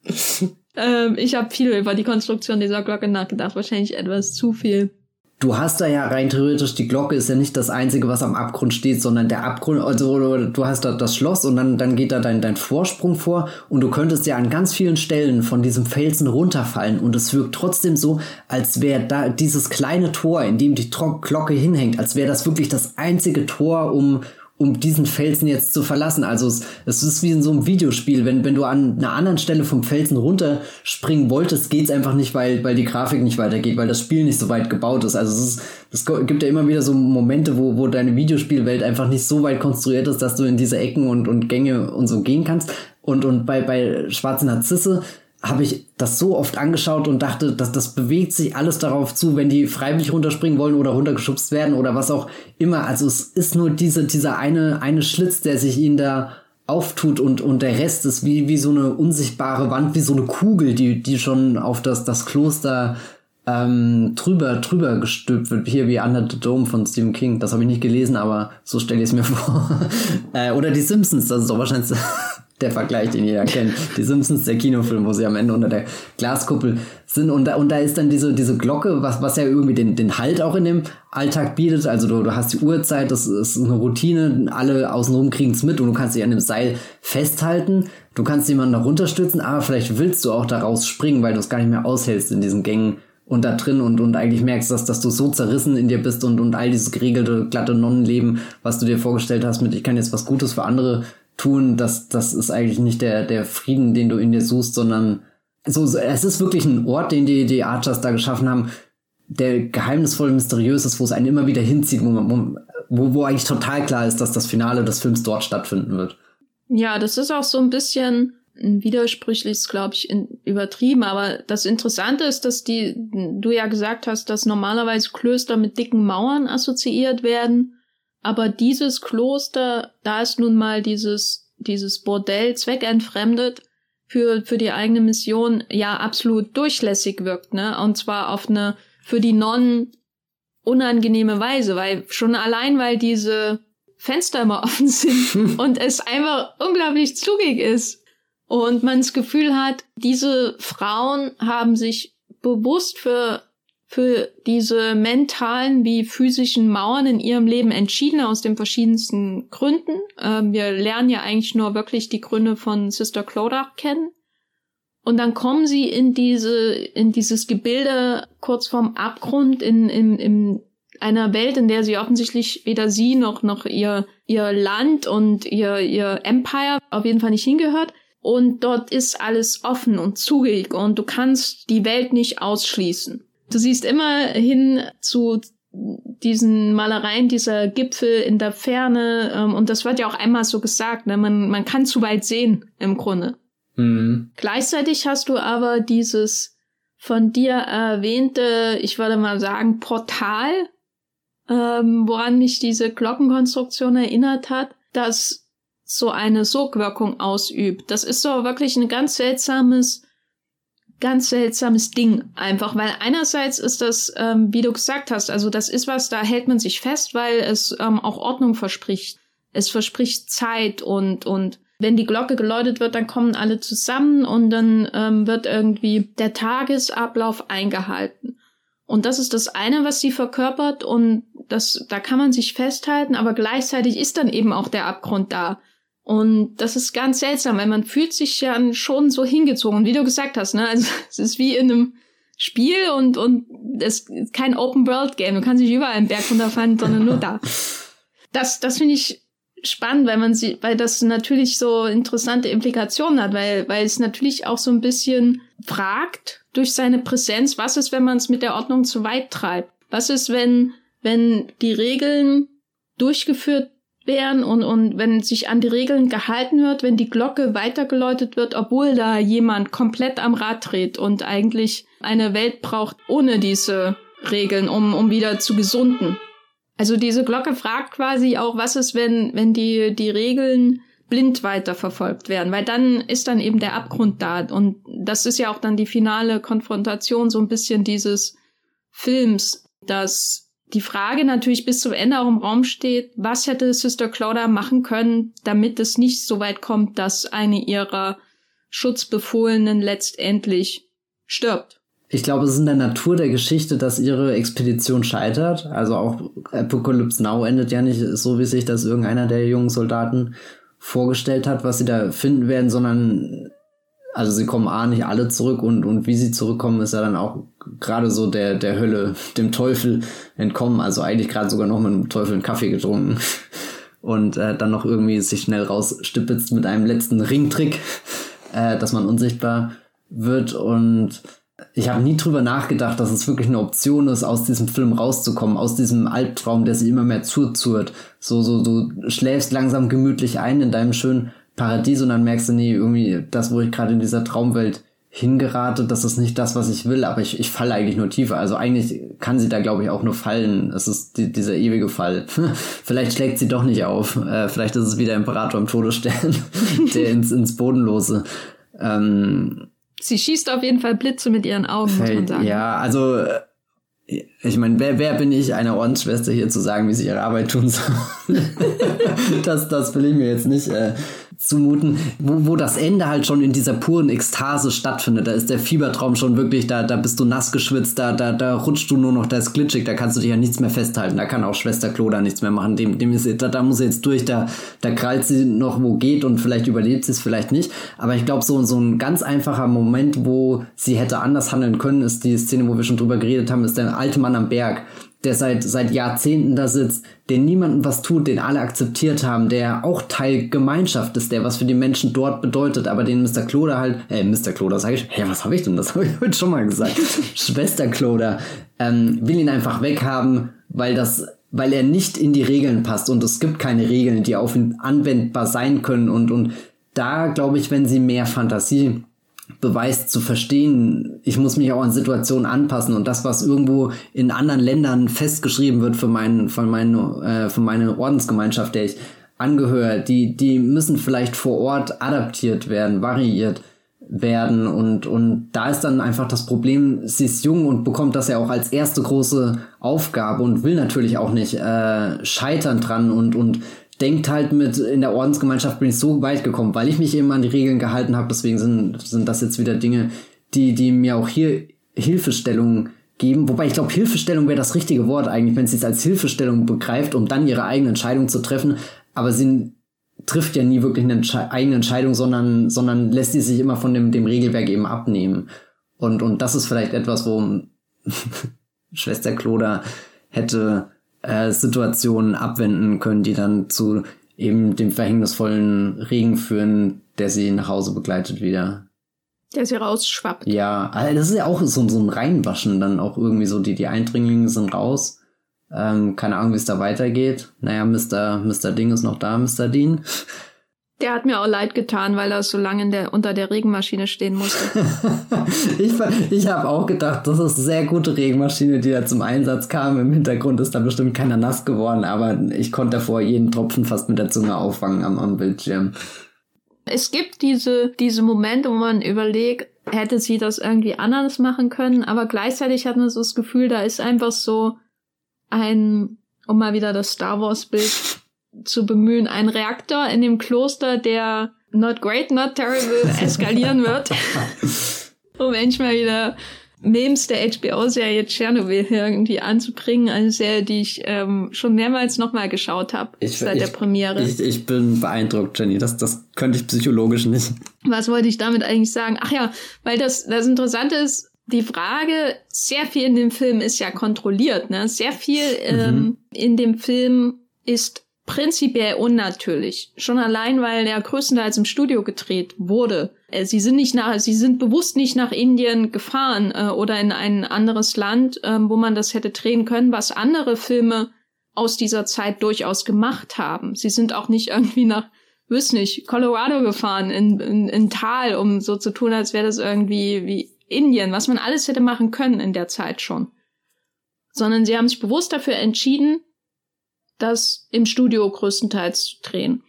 ähm, ich habe viel über die Konstruktion dieser Glocke nachgedacht, wahrscheinlich etwas zu viel du hast da ja rein theoretisch, die Glocke ist ja nicht das Einzige, was am Abgrund steht, sondern der Abgrund, also du hast da das Schloss und dann, dann geht da dein, dein Vorsprung vor und du könntest ja an ganz vielen Stellen von diesem Felsen runterfallen und es wirkt trotzdem so, als wäre da dieses kleine Tor, in dem die Glocke hinhängt, als wäre das wirklich das einzige Tor, um, um diesen Felsen jetzt zu verlassen. Also es, es ist wie in so einem Videospiel. Wenn, wenn du an einer anderen Stelle vom Felsen runterspringen wolltest, geht's einfach nicht, weil, weil die Grafik nicht weitergeht, weil das Spiel nicht so weit gebaut ist. Also es ist, es gibt ja immer wieder so Momente, wo, wo deine Videospielwelt einfach nicht so weit konstruiert ist, dass du in diese Ecken und, und Gänge und so gehen kannst. Und, und bei, bei Schwarze Narzisse habe ich das so oft angeschaut und dachte, dass das bewegt sich alles darauf zu, wenn die freiwillig runterspringen wollen oder runtergeschubst werden oder was auch immer. Also es ist nur diese, dieser eine, eine Schlitz, der sich ihnen da auftut und, und der Rest ist wie, wie so eine unsichtbare Wand, wie so eine Kugel, die, die schon auf das, das Kloster ähm, drüber, drüber gestülpt wird, hier wie Under the Dome von Stephen King. Das habe ich nicht gelesen, aber so stelle ich es mir vor. äh, oder die Simpsons, das ist doch wahrscheinlich der Vergleich, den jeder kennt. Die Simpsons, der Kinofilm, wo sie am Ende unter der Glaskuppel sind. Und da, und da ist dann diese, diese Glocke, was, was ja irgendwie den, den Halt auch in dem Alltag bietet. Also du, du hast die Uhrzeit, das ist eine Routine, alle außenrum kriegen es mit und du kannst dich an dem Seil festhalten. Du kannst jemanden da runterstützen, aber vielleicht willst du auch daraus springen, weil du es gar nicht mehr aushältst in diesen Gängen und da drin und, und eigentlich merkst, dass, dass du so zerrissen in dir bist und, und all dieses geregelte, glatte Nonnenleben, was du dir vorgestellt hast mit, ich kann jetzt was Gutes für andere tun, das, das ist eigentlich nicht der, der Frieden, den du in dir suchst, sondern so, es ist wirklich ein Ort, den die, die Archers da geschaffen haben, der geheimnisvoll mysteriös ist, wo es einen immer wieder hinzieht, wo, man, wo, wo eigentlich total klar ist, dass das Finale des Films dort stattfinden wird. Ja, das ist auch so ein bisschen widersprüchlich, glaube ich, in, übertrieben. Aber das Interessante ist, dass die, du ja gesagt hast, dass normalerweise Klöster mit dicken Mauern assoziiert werden. Aber dieses Kloster, da ist nun mal dieses, dieses Bordell zweckentfremdet für, für die eigene Mission ja absolut durchlässig wirkt, ne? Und zwar auf eine für die Nonnen unangenehme Weise, weil schon allein, weil diese Fenster immer offen sind und es einfach unglaublich zugig ist und man das Gefühl hat, diese Frauen haben sich bewusst für für diese mentalen wie physischen Mauern in ihrem Leben entschieden aus den verschiedensten Gründen. Ähm, wir lernen ja eigentlich nur wirklich die Gründe von Sister Clodagh kennen. Und dann kommen sie in diese, in dieses Gebilde kurz vorm Abgrund in, in, in einer Welt, in der sie offensichtlich weder sie noch, noch ihr, ihr Land und ihr, ihr Empire auf jeden Fall nicht hingehört. Und dort ist alles offen und zugig und du kannst die Welt nicht ausschließen. Du siehst immer hin zu diesen Malereien dieser Gipfel in der Ferne ähm, und das wird ja auch einmal so gesagt, ne? man, man kann zu weit sehen im Grunde. Mhm. Gleichzeitig hast du aber dieses von dir erwähnte, ich würde mal sagen, Portal, ähm, woran mich diese Glockenkonstruktion erinnert hat, das so eine Sogwirkung ausübt. Das ist so wirklich ein ganz seltsames ganz seltsames Ding einfach, weil einerseits ist das, ähm, wie du gesagt hast, also das ist was, da hält man sich fest, weil es ähm, auch Ordnung verspricht. Es verspricht Zeit und und wenn die Glocke geläutet wird, dann kommen alle zusammen und dann ähm, wird irgendwie der Tagesablauf eingehalten. Und das ist das eine, was sie verkörpert und das, da kann man sich festhalten, aber gleichzeitig ist dann eben auch der Abgrund da. Und das ist ganz seltsam, weil man fühlt sich ja schon so hingezogen, wie du gesagt hast, ne? Also es ist wie in einem Spiel und und es ist kein Open World Game. Du kannst nicht überall einen Berg runterfallen, sondern nur da. Das das finde ich spannend, weil man sie, weil das natürlich so interessante Implikationen hat, weil weil es natürlich auch so ein bisschen fragt durch seine Präsenz, was ist, wenn man es mit der Ordnung zu weit treibt? Was ist, wenn wenn die Regeln durchgeführt werden und, und wenn sich an die Regeln gehalten wird, wenn die Glocke weitergeläutet wird, obwohl da jemand komplett am Rad dreht und eigentlich eine Welt braucht ohne diese Regeln, um, um wieder zu gesunden. Also diese Glocke fragt quasi auch, was ist, wenn, wenn die, die Regeln blind weiterverfolgt werden, weil dann ist dann eben der Abgrund da und das ist ja auch dann die finale Konfrontation so ein bisschen dieses Films, dass die Frage natürlich bis zum Ende auch im Raum steht, was hätte Sister Claudia machen können, damit es nicht so weit kommt, dass eine ihrer Schutzbefohlenen letztendlich stirbt. Ich glaube, es ist in der Natur der Geschichte, dass ihre Expedition scheitert. Also auch Apocalypse Now endet ja nicht so, wie sich das irgendeiner der jungen Soldaten vorgestellt hat, was sie da finden werden, sondern also sie kommen A nicht alle zurück und, und wie sie zurückkommen, ist ja dann auch gerade so der, der Hölle, dem Teufel entkommen. Also eigentlich gerade sogar noch mit dem Teufel einen Kaffee getrunken und äh, dann noch irgendwie sich schnell rausstipitzt mit einem letzten Ringtrick, äh, dass man unsichtbar wird. Und ich habe nie drüber nachgedacht, dass es wirklich eine Option ist, aus diesem Film rauszukommen, aus diesem Albtraum, der sie immer mehr zuzurt. So, so, du schläfst langsam gemütlich ein in deinem schönen Paradies und dann merkst du, nee, irgendwie das, wo ich gerade in dieser Traumwelt hingerate, das ist nicht das, was ich will, aber ich, ich falle eigentlich nur tiefer. Also eigentlich kann sie da, glaube ich, auch nur fallen. Es ist die, dieser ewige Fall. vielleicht schlägt sie doch nicht auf. Äh, vielleicht ist es wieder Imperator im Todesstern, der ins, ins Bodenlose. Ähm, sie schießt auf jeden Fall Blitze mit ihren Augen, muss man sagen. Ja, also ich meine, wer, wer bin ich, einer Ordensschwester hier zu sagen, wie sie ihre Arbeit tun soll? das, das will ich mir jetzt nicht äh, zumuten, wo, wo das Ende halt schon in dieser puren Ekstase stattfindet. Da ist der Fiebertraum schon wirklich, da, da bist du nass geschwitzt, da, da, da rutscht du nur noch, da ist glitschig, da kannst du dich ja nichts mehr festhalten. Da kann auch Schwester Kloda nichts mehr machen. Dem, dem ist, da, da muss sie jetzt durch, da, da krallt sie noch, wo geht und vielleicht überlebt sie es, vielleicht nicht. Aber ich glaube, so, so ein ganz einfacher Moment, wo sie hätte anders handeln können, ist die Szene, wo wir schon drüber geredet haben, ist der alte Mann am Berg der seit, seit Jahrzehnten da sitzt, der niemandem was tut, den alle akzeptiert haben, der auch Teil Gemeinschaft ist, der was für die Menschen dort bedeutet, aber den Mr. Kloder halt, äh, Mr. Kloder sage ich, hä, was habe ich denn? Das habe ich heute schon mal gesagt. Schwester Kloder ähm, will ihn einfach weghaben, weil das weil er nicht in die Regeln passt und es gibt keine Regeln, die auf ihn anwendbar sein können und und da glaube ich, wenn sie mehr Fantasie beweist zu verstehen, ich muss mich auch an Situationen anpassen und das, was irgendwo in anderen Ländern festgeschrieben wird für meinen, von meine, äh, für meine Ordensgemeinschaft, der ich angehöre, die, die müssen vielleicht vor Ort adaptiert werden, variiert werden und, und da ist dann einfach das Problem, sie ist jung und bekommt das ja auch als erste große Aufgabe und will natürlich auch nicht äh, scheitern dran und, und denkt halt mit, in der Ordensgemeinschaft bin ich so weit gekommen, weil ich mich eben an die Regeln gehalten habe. Deswegen sind, sind das jetzt wieder Dinge, die, die mir auch hier Hilfestellung geben. Wobei ich glaube, Hilfestellung wäre das richtige Wort eigentlich, wenn sie es als Hilfestellung begreift, um dann ihre eigene Entscheidung zu treffen. Aber sie trifft ja nie wirklich eine Entsche eigene Entscheidung, sondern, sondern lässt sie sich immer von dem, dem Regelwerk eben abnehmen. Und, und das ist vielleicht etwas, wo Schwester Kloda hätte äh, Situationen abwenden können, die dann zu eben dem verhängnisvollen Regen führen, der sie nach Hause begleitet wieder. Der sie rausschwappt. Ja, also das ist ja auch so, so ein Reinwaschen dann auch irgendwie so, die, die Eindringlinge sind raus. Ähm, keine Ahnung, wie es da weitergeht. Naja, Mr. Mr. Ding ist noch da, Mr. Dean. Der hat mir auch leid getan, weil er so lange der, unter der Regenmaschine stehen musste. ich ich habe auch gedacht, das ist eine sehr gute Regenmaschine, die da zum Einsatz kam. Im Hintergrund ist da bestimmt keiner nass geworden, aber ich konnte davor jeden Tropfen fast mit der Zunge auffangen am, am Bildschirm. Es gibt diese, diese Momente, wo man überlegt, hätte sie das irgendwie anders machen können, aber gleichzeitig hat man so das Gefühl, da ist einfach so ein, um mal wieder das Star Wars Bild zu bemühen, ein Reaktor in dem Kloster, der not great, not terrible eskalieren wird. um endlich mal wieder Memes der HBO-Serie Tschernobyl irgendwie anzubringen. Eine Serie, die ich ähm, schon mehrmals nochmal geschaut habe seit ich, der Premiere. Ich, ich bin beeindruckt, Jenny. Das, das könnte ich psychologisch nicht. Was wollte ich damit eigentlich sagen? Ach ja, weil das, das Interessante ist, die Frage, sehr viel in dem Film ist ja kontrolliert. Ne? Sehr viel ähm, mhm. in dem Film ist prinzipiell unnatürlich. Schon allein, weil der größtenteils im Studio gedreht wurde. Äh, sie sind nicht nach, sie sind bewusst nicht nach Indien gefahren äh, oder in ein anderes Land, äh, wo man das hätte drehen können, was andere Filme aus dieser Zeit durchaus gemacht haben. Sie sind auch nicht irgendwie nach, wüsste nicht, Colorado gefahren, in, in, in Tal, um so zu tun, als wäre das irgendwie wie Indien, was man alles hätte machen können in der Zeit schon. Sondern sie haben sich bewusst dafür entschieden, das im Studio größtenteils zu drehen.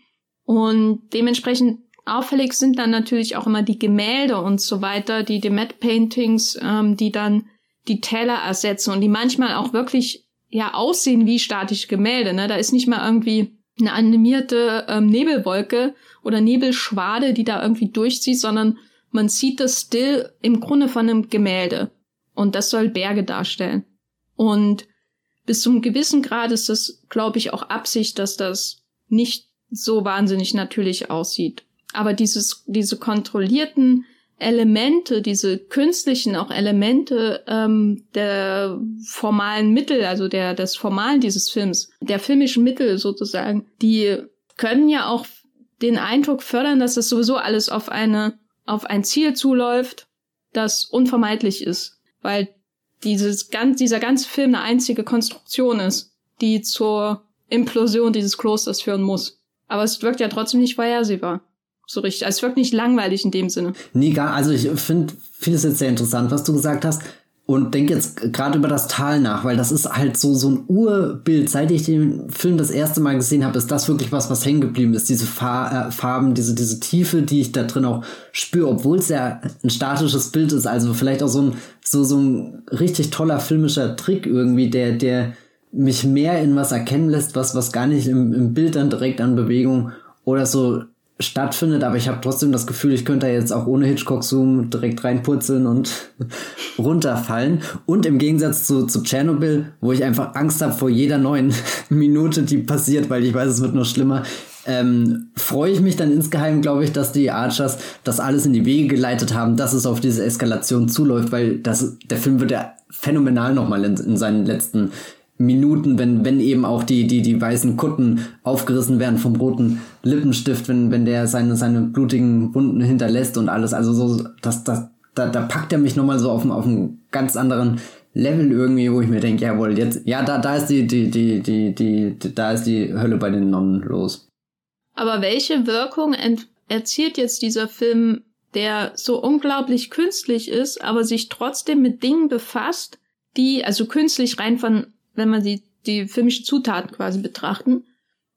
Und dementsprechend auffällig sind dann natürlich auch immer die Gemälde und so weiter, die die Matte Paintings, ähm, die dann die Täler ersetzen und die manchmal auch wirklich ja aussehen wie statische Gemälde. Ne? Da ist nicht mal irgendwie eine animierte ähm, Nebelwolke oder Nebelschwade, die da irgendwie durchzieht, sondern man sieht das Still im Grunde von einem Gemälde. Und das soll Berge darstellen. Und bis zum gewissen Grad ist das, glaube ich, auch Absicht, dass das nicht so wahnsinnig natürlich aussieht. Aber dieses, diese kontrollierten Elemente, diese künstlichen auch Elemente ähm, der formalen Mittel, also der des Formalen dieses Films, der filmischen Mittel sozusagen, die können ja auch den Eindruck fördern, dass das sowieso alles auf eine auf ein Ziel zuläuft, das unvermeidlich ist, weil dieses ganz, dieser ganze Film eine einzige Konstruktion ist, die zur Implosion dieses Klosters führen muss. Aber es wirkt ja trotzdem nicht vorhersehbar. So richtig. Also es wirkt nicht langweilig in dem Sinne. Nee, gar, also ich finde vieles jetzt sehr interessant, was du gesagt hast. Und denke jetzt gerade über das Tal nach, weil das ist halt so, so ein Urbild. Seit ich den Film das erste Mal gesehen habe, ist das wirklich was, was hängen geblieben ist. Diese Fa äh, Farben, diese, diese Tiefe, die ich da drin auch spüre, obwohl es ja ein statisches Bild ist. Also vielleicht auch so ein, so, so ein richtig toller filmischer Trick irgendwie, der, der mich mehr in was erkennen lässt, was, was gar nicht im, im Bild dann direkt an Bewegung oder so stattfindet, aber ich habe trotzdem das Gefühl, ich könnte da jetzt auch ohne Hitchcock-Zoom direkt reinpurzeln und runterfallen. Und im Gegensatz zu, zu Tschernobyl, wo ich einfach Angst habe vor jeder neuen Minute, die passiert, weil ich weiß, es wird noch schlimmer, ähm, freue ich mich dann insgeheim, glaube ich, dass die Archers das alles in die Wege geleitet haben, dass es auf diese Eskalation zuläuft, weil das, der Film wird ja phänomenal nochmal in, in seinen letzten Minuten, wenn, wenn eben auch die, die, die weißen Kutten aufgerissen werden vom roten Lippenstift, wenn, wenn der seine, seine blutigen Wunden hinterlässt und alles. Also so, das, das, da, da packt er mich nochmal so auf, auf einen ganz anderen Level irgendwie, wo ich mir denke, jawohl, jetzt, ja, da, da ist die, die, die, die, die, da ist die Hölle bei den Nonnen los. Aber welche Wirkung erzielt jetzt dieser Film, der so unglaublich künstlich ist, aber sich trotzdem mit Dingen befasst, die, also künstlich rein von wenn man die, die filmischen Zutaten quasi betrachten,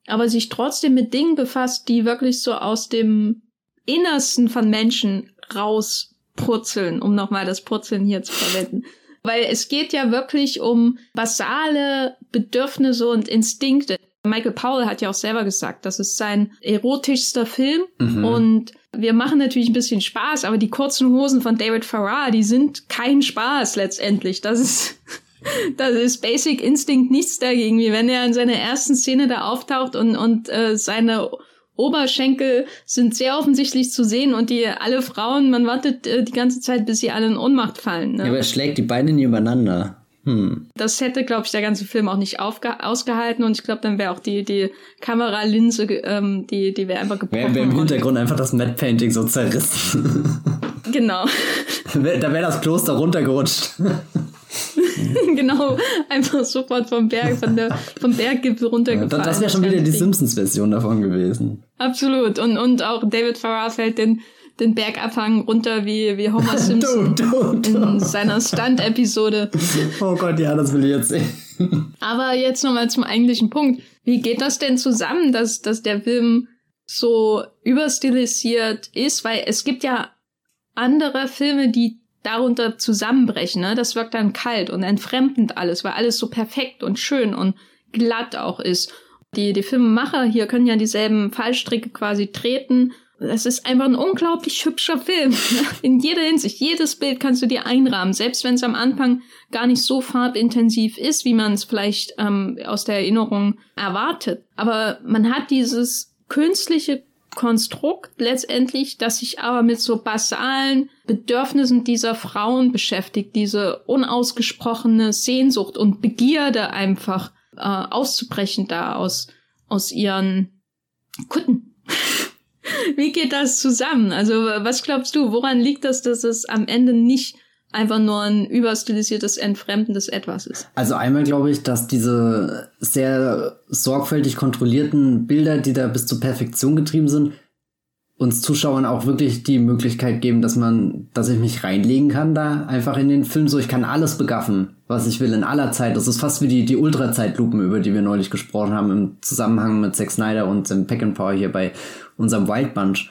aber sich trotzdem mit Dingen befasst, die wirklich so aus dem Innersten von Menschen rauspurzeln, um nochmal das Purzeln hier zu verwenden. Weil es geht ja wirklich um basale Bedürfnisse und Instinkte. Michael Powell hat ja auch selber gesagt, das ist sein erotischster Film. Mhm. Und wir machen natürlich ein bisschen Spaß, aber die kurzen Hosen von David Farrar, die sind kein Spaß letztendlich. Das ist da ist Basic Instinct nichts dagegen, wie wenn er in seiner ersten Szene da auftaucht und, und äh, seine Oberschenkel sind sehr offensichtlich zu sehen und die alle Frauen, man wartet äh, die ganze Zeit, bis sie alle in Ohnmacht fallen. Ne? Ja, aber er schlägt die Beine nie übereinander. Hm. Das hätte, glaube ich, der ganze Film auch nicht ausgehalten und ich glaube, dann wäre auch die, die Kameralinse, ähm, die, die wäre einfach gebrochen. Wäre wär im Hintergrund einfach das Matte Painting so zerrissen. Genau. da wäre das Kloster runtergerutscht. genau, einfach sofort vom Berg, von der, vom Berggipfel runtergefallen. Ja, das wäre schon wieder die Simpsons-Version davon gewesen. Absolut. Und, und auch David Farrar fällt den, den Bergabhang runter wie, wie Homer Simpson du, du, du. in seiner Stunt-Episode. Oh Gott, ja, das will ich jetzt sehen. Aber jetzt nochmal zum eigentlichen Punkt. Wie geht das denn zusammen, dass, dass der Film so überstilisiert ist? Weil es gibt ja andere Filme, die darunter zusammenbrechen. Ne? Das wirkt dann kalt und entfremdend alles, weil alles so perfekt und schön und glatt auch ist. Die, die Filmemacher hier können ja dieselben Fallstricke quasi treten Das ist einfach ein unglaublich hübscher Film. In jeder Hinsicht. Jedes Bild kannst du dir einrahmen, selbst wenn es am Anfang gar nicht so farbintensiv ist, wie man es vielleicht ähm, aus der Erinnerung erwartet. Aber man hat dieses künstliche Konstrukt letztendlich, das sich aber mit so basalen Bedürfnissen dieser Frauen beschäftigt, diese unausgesprochene Sehnsucht und Begierde einfach äh, auszubrechen da aus, aus ihren Kutten. Wie geht das zusammen? Also was glaubst du, woran liegt das, dass es am Ende nicht einfach nur ein überstilisiertes Entfremden des Etwas ist. Also einmal glaube ich, dass diese sehr sorgfältig kontrollierten Bilder, die da bis zur Perfektion getrieben sind, uns Zuschauern auch wirklich die Möglichkeit geben, dass man, dass ich mich reinlegen kann da einfach in den Film. So, ich kann alles begaffen, was ich will in aller Zeit. Das ist fast wie die, die Ultrazeitlupen, über die wir neulich gesprochen haben im Zusammenhang mit Zack Snyder und Pack Power hier bei unserem Wild Bunch.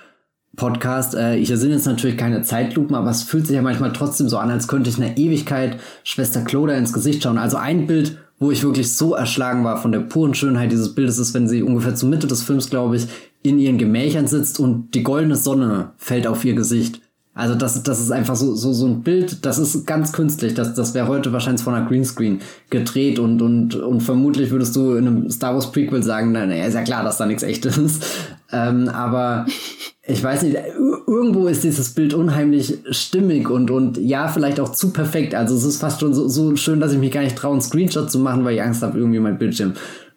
Podcast. Äh, ich sind jetzt natürlich keine Zeitlupen, aber es fühlt sich ja manchmal trotzdem so an, als könnte ich eine Ewigkeit Schwester Cloda ins Gesicht schauen. Also ein Bild, wo ich wirklich so erschlagen war von der puren Schönheit dieses Bildes, ist, wenn sie ungefähr zur Mitte des Films, glaube ich, in ihren Gemächern sitzt und die goldene Sonne fällt auf ihr Gesicht. Also das, das ist einfach so, so, so ein Bild, das ist ganz künstlich. Das, das wäre heute wahrscheinlich von einer Greenscreen gedreht und, und, und vermutlich würdest du in einem Star Wars Prequel sagen, naja, ist ja klar, dass da nichts echtes ist. Ähm, aber ich weiß nicht, irgendwo ist dieses Bild unheimlich stimmig und, und ja, vielleicht auch zu perfekt. Also es ist fast schon so, so schön, dass ich mich gar nicht traue, einen Screenshot zu machen, weil ich Angst habe, irgendwie mein Bildschirm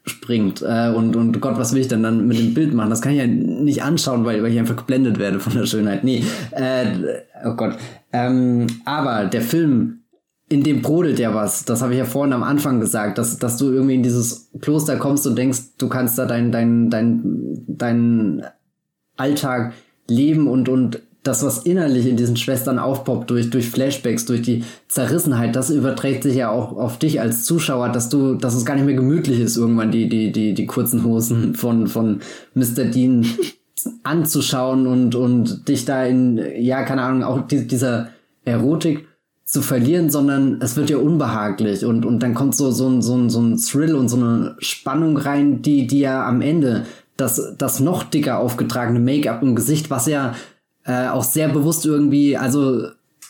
springt. Äh, und, und Gott, was will ich denn dann mit dem Bild machen? Das kann ich ja nicht anschauen, weil, weil ich einfach geblendet werde von der Schönheit. Nee, äh, oh Gott. Ähm, aber der Film, in dem brodelt ja was. Das habe ich ja vorhin am Anfang gesagt, dass, dass du irgendwie in dieses Kloster kommst und denkst, du kannst da dein, dein, dein, dein Alltag leben und, und das, was innerlich in diesen Schwestern aufpoppt, durch, durch Flashbacks, durch die Zerrissenheit, das überträgt sich ja auch auf dich als Zuschauer, dass du, dass es gar nicht mehr gemütlich ist, irgendwann die, die, die, die kurzen Hosen von, von Mr. Dean anzuschauen und, und dich da in, ja, keine Ahnung, auch die, dieser Erotik zu verlieren, sondern es wird ja unbehaglich und, und dann kommt so, so, ein, so, ein, so ein Thrill und so eine Spannung rein, die, die ja am Ende das, das noch dicker aufgetragene Make-up im Gesicht, was ja äh, auch sehr bewusst irgendwie, also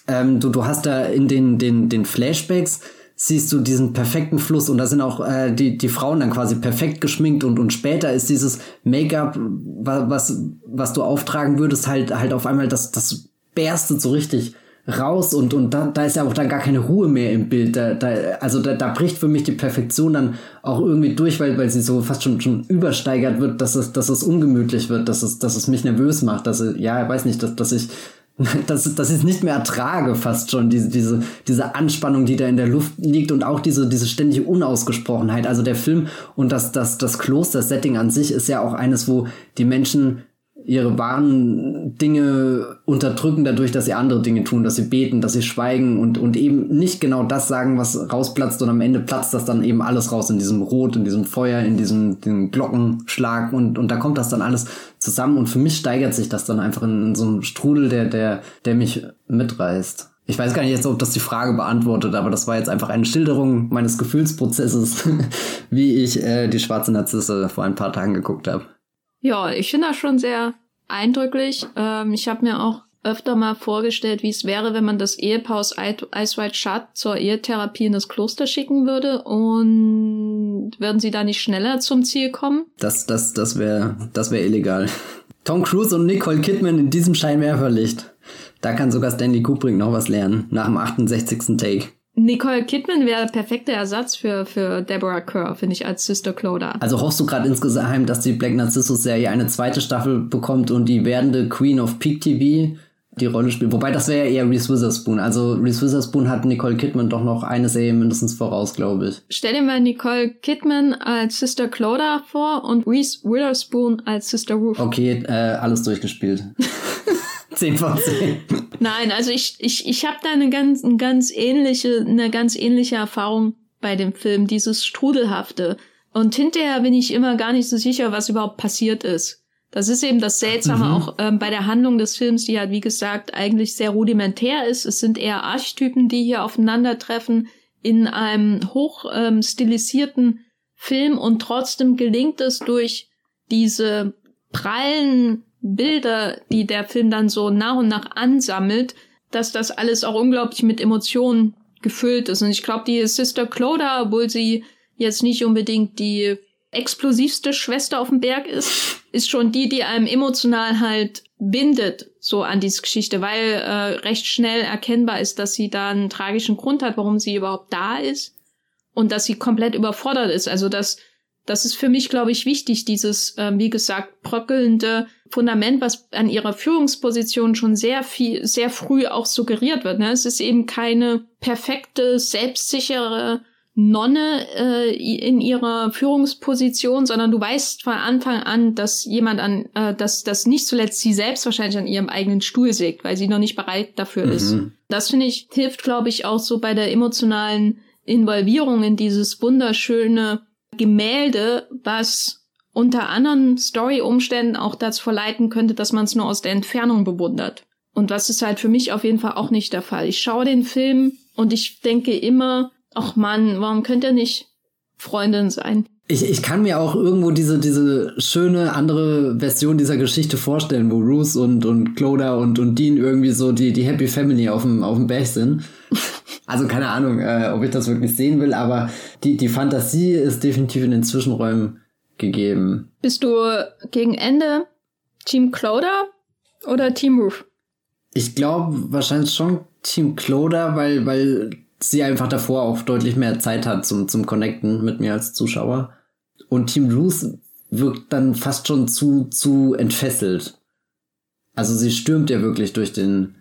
ähm, du, du hast da in den, den, den Flashbacks siehst du diesen perfekten Fluss und da sind auch äh, die, die Frauen dann quasi perfekt geschminkt und, und später ist dieses Make-up, was, was du auftragen würdest, halt, halt auf einmal das, das berstet so richtig raus und, und da, da ist ja auch dann gar keine Ruhe mehr im Bild. Da, da, also da, da bricht für mich die Perfektion dann auch irgendwie durch, weil, weil sie so fast schon, schon übersteigert wird, dass es, dass es ungemütlich wird, dass es, dass es mich nervös macht, dass es, ja, ich weiß nicht, dass, dass ich dass, dass ich es nicht mehr ertrage, fast schon, diese, diese, diese Anspannung, die da in der Luft liegt und auch diese, diese ständige Unausgesprochenheit. Also der Film und das, das, das Kloster-Setting an sich ist ja auch eines, wo die Menschen ihre wahren Dinge unterdrücken dadurch, dass sie andere Dinge tun, dass sie beten, dass sie schweigen und, und eben nicht genau das sagen, was rausplatzt und am Ende platzt das dann eben alles raus in diesem Rot, in diesem Feuer, in diesem, diesem Glockenschlag und, und da kommt das dann alles zusammen und für mich steigert sich das dann einfach in, in so einem Strudel, der, der, der mich mitreißt. Ich weiß gar nicht jetzt, ob das die Frage beantwortet, aber das war jetzt einfach eine Schilderung meines Gefühlsprozesses, wie ich äh, die schwarze Narzisse vor ein paar Tagen geguckt habe. Ja, ich finde das schon sehr eindrücklich. Ähm, ich habe mir auch öfter mal vorgestellt, wie es wäre, wenn man das Ehepaar aus White Shut zur Ehetherapie in das Kloster schicken würde und würden sie da nicht schneller zum Ziel kommen? Das, das, das wäre, das wäre illegal. Tom Cruise und Nicole Kidman in diesem Scheinwerferlicht. Da kann sogar Stanley Kubrick noch was lernen, nach dem 68. Take. Nicole Kidman wäre der perfekte Ersatz für, für Deborah Kerr, finde ich, als Sister Cloda. Also hoffst du gerade insgeheim, dass die Black Narcissus-Serie eine zweite Staffel bekommt und die werdende Queen of Peak TV die Rolle spielt. Wobei das wäre ja eher Reese Witherspoon. Also Reese Witherspoon hat Nicole Kidman doch noch eine Serie mindestens voraus, glaube ich. Stell dir mal Nicole Kidman als Sister Cloda vor und Reese Witherspoon als Sister Ruth. Okay, äh, alles durchgespielt. 10 von 10. Nein, also ich, ich, ich habe da eine ganz, eine ganz ähnliche, eine ganz ähnliche Erfahrung bei dem Film, dieses Strudelhafte. Und hinterher bin ich immer gar nicht so sicher, was überhaupt passiert ist. Das ist eben das Seltsame mhm. auch ähm, bei der Handlung des Films, die halt, wie gesagt, eigentlich sehr rudimentär ist. Es sind eher Archetypen, die hier aufeinandertreffen in einem hoch ähm, stilisierten Film und trotzdem gelingt es durch diese prallen Bilder, die der Film dann so nach und nach ansammelt, dass das alles auch unglaublich mit Emotionen gefüllt ist. Und ich glaube, die Sister Cloda, obwohl sie jetzt nicht unbedingt die explosivste Schwester auf dem Berg ist, ist schon die, die einem emotional halt bindet, so an diese Geschichte, weil äh, recht schnell erkennbar ist, dass sie da einen tragischen Grund hat, warum sie überhaupt da ist und dass sie komplett überfordert ist. Also das, das ist für mich, glaube ich, wichtig, dieses, äh, wie gesagt, bröckelnde Fundament, was an ihrer Führungsposition schon sehr viel, sehr früh auch suggeriert wird. Ne? Es ist eben keine perfekte, selbstsichere Nonne äh, in ihrer Führungsposition, sondern du weißt von Anfang an, dass jemand an, äh, dass das nicht zuletzt sie selbst wahrscheinlich an ihrem eigenen Stuhl sägt, weil sie noch nicht bereit dafür mhm. ist. Das finde ich hilft, glaube ich, auch so bei der emotionalen Involvierung in dieses wunderschöne Gemälde, was unter anderen Story-Umständen auch dazu verleiten könnte, dass man es nur aus der Entfernung bewundert. Und das ist halt für mich auf jeden Fall auch nicht der Fall. Ich schaue den Film und ich denke immer, ach Mann, warum könnt ihr nicht Freundin sein? Ich, ich kann mir auch irgendwo diese, diese schöne andere Version dieser Geschichte vorstellen, wo Ruth und, und Cloda und, und Dean irgendwie so die, die Happy Family auf dem, auf dem Berg sind. Also keine Ahnung, äh, ob ich das wirklich sehen will, aber die, die Fantasie ist definitiv in den Zwischenräumen gegeben. Bist du gegen Ende Team Cloda oder Team Ruth? Ich glaube wahrscheinlich schon Team Cloda, weil, weil sie einfach davor auch deutlich mehr Zeit hat zum, zum Connecten mit mir als Zuschauer. Und Team Ruth wirkt dann fast schon zu, zu entfesselt. Also sie stürmt ja wirklich durch den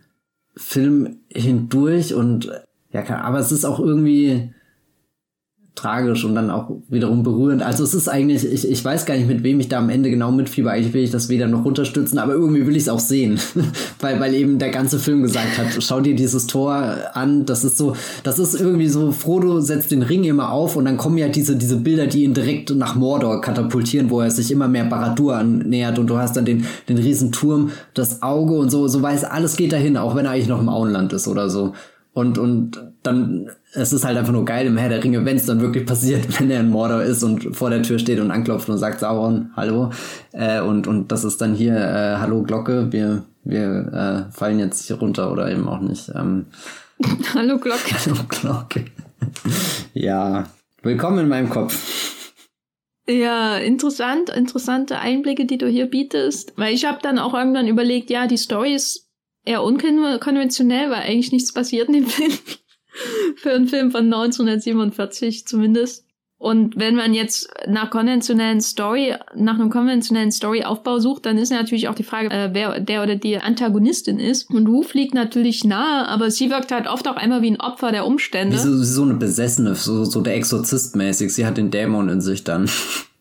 Film hindurch und ja, aber es ist auch irgendwie, tragisch und dann auch wiederum berührend. Also es ist eigentlich, ich, ich weiß gar nicht, mit wem ich da am Ende genau mitfieber. Eigentlich will ich das weder noch runterstützen, aber irgendwie will ich es auch sehen. weil, weil eben der ganze Film gesagt hat, schau dir dieses Tor an, das ist so, das ist irgendwie so, Frodo setzt den Ring immer auf und dann kommen ja diese, diese Bilder, die ihn direkt nach Mordor katapultieren, wo er sich immer mehr Baradur annähert und du hast dann den, den riesen Turm, das Auge und so, so weiß, alles geht dahin, auch wenn er eigentlich noch im Auenland ist oder so. Und, und dann, es ist halt einfach nur geil im Herr der Ringe, wenn es dann wirklich passiert, wenn er in Mordor ist und vor der Tür steht und anklopft und sagt Sauron, hallo. Äh, und, und das ist dann hier, äh, hallo Glocke, wir, wir äh, fallen jetzt hier runter oder eben auch nicht. Ähm, hallo Glocke. Hallo Glocke. ja, willkommen in meinem Kopf. Ja, interessant, interessante Einblicke, die du hier bietest. Weil ich habe dann auch irgendwann überlegt, ja, die Story ist eher unkonventionell, weil eigentlich nichts passiert in dem Film. Für einen Film von 1947 zumindest. Und wenn man jetzt nach konventionellen Story, nach einem konventionellen Storyaufbau sucht, dann ist natürlich auch die Frage, äh, wer der oder die Antagonistin ist. Und Ruf liegt natürlich nahe, aber sie wirkt halt oft auch einmal wie ein Opfer der Umstände. Wie so, so eine Besessene, so, so der Exorzist mäßig. Sie hat den Dämon in sich dann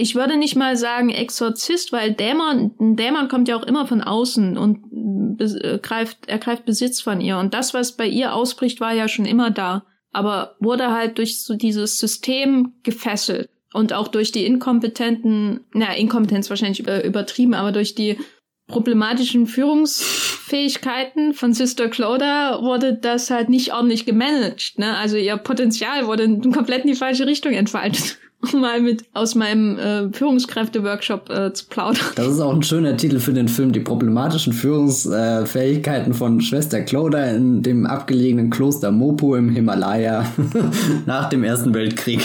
ich würde nicht mal sagen Exorzist, weil Dämon, ein Dämon kommt ja auch immer von außen und äh, greift, ergreift Besitz von ihr. Und das, was bei ihr ausbricht, war ja schon immer da. Aber wurde halt durch so dieses System gefesselt. Und auch durch die inkompetenten, na, Inkompetenz wahrscheinlich übertrieben, aber durch die problematischen Führungsfähigkeiten von Sister Cloda wurde das halt nicht ordentlich gemanagt. Ne? Also ihr Potenzial wurde komplett in die falsche Richtung entfaltet mal mit aus meinem äh, Führungskräfte-Workshop äh, zu plaudern. Das ist auch ein schöner Titel für den Film, die problematischen Führungsfähigkeiten von Schwester Cloda in dem abgelegenen Kloster Mopo im Himalaya nach dem Ersten Weltkrieg.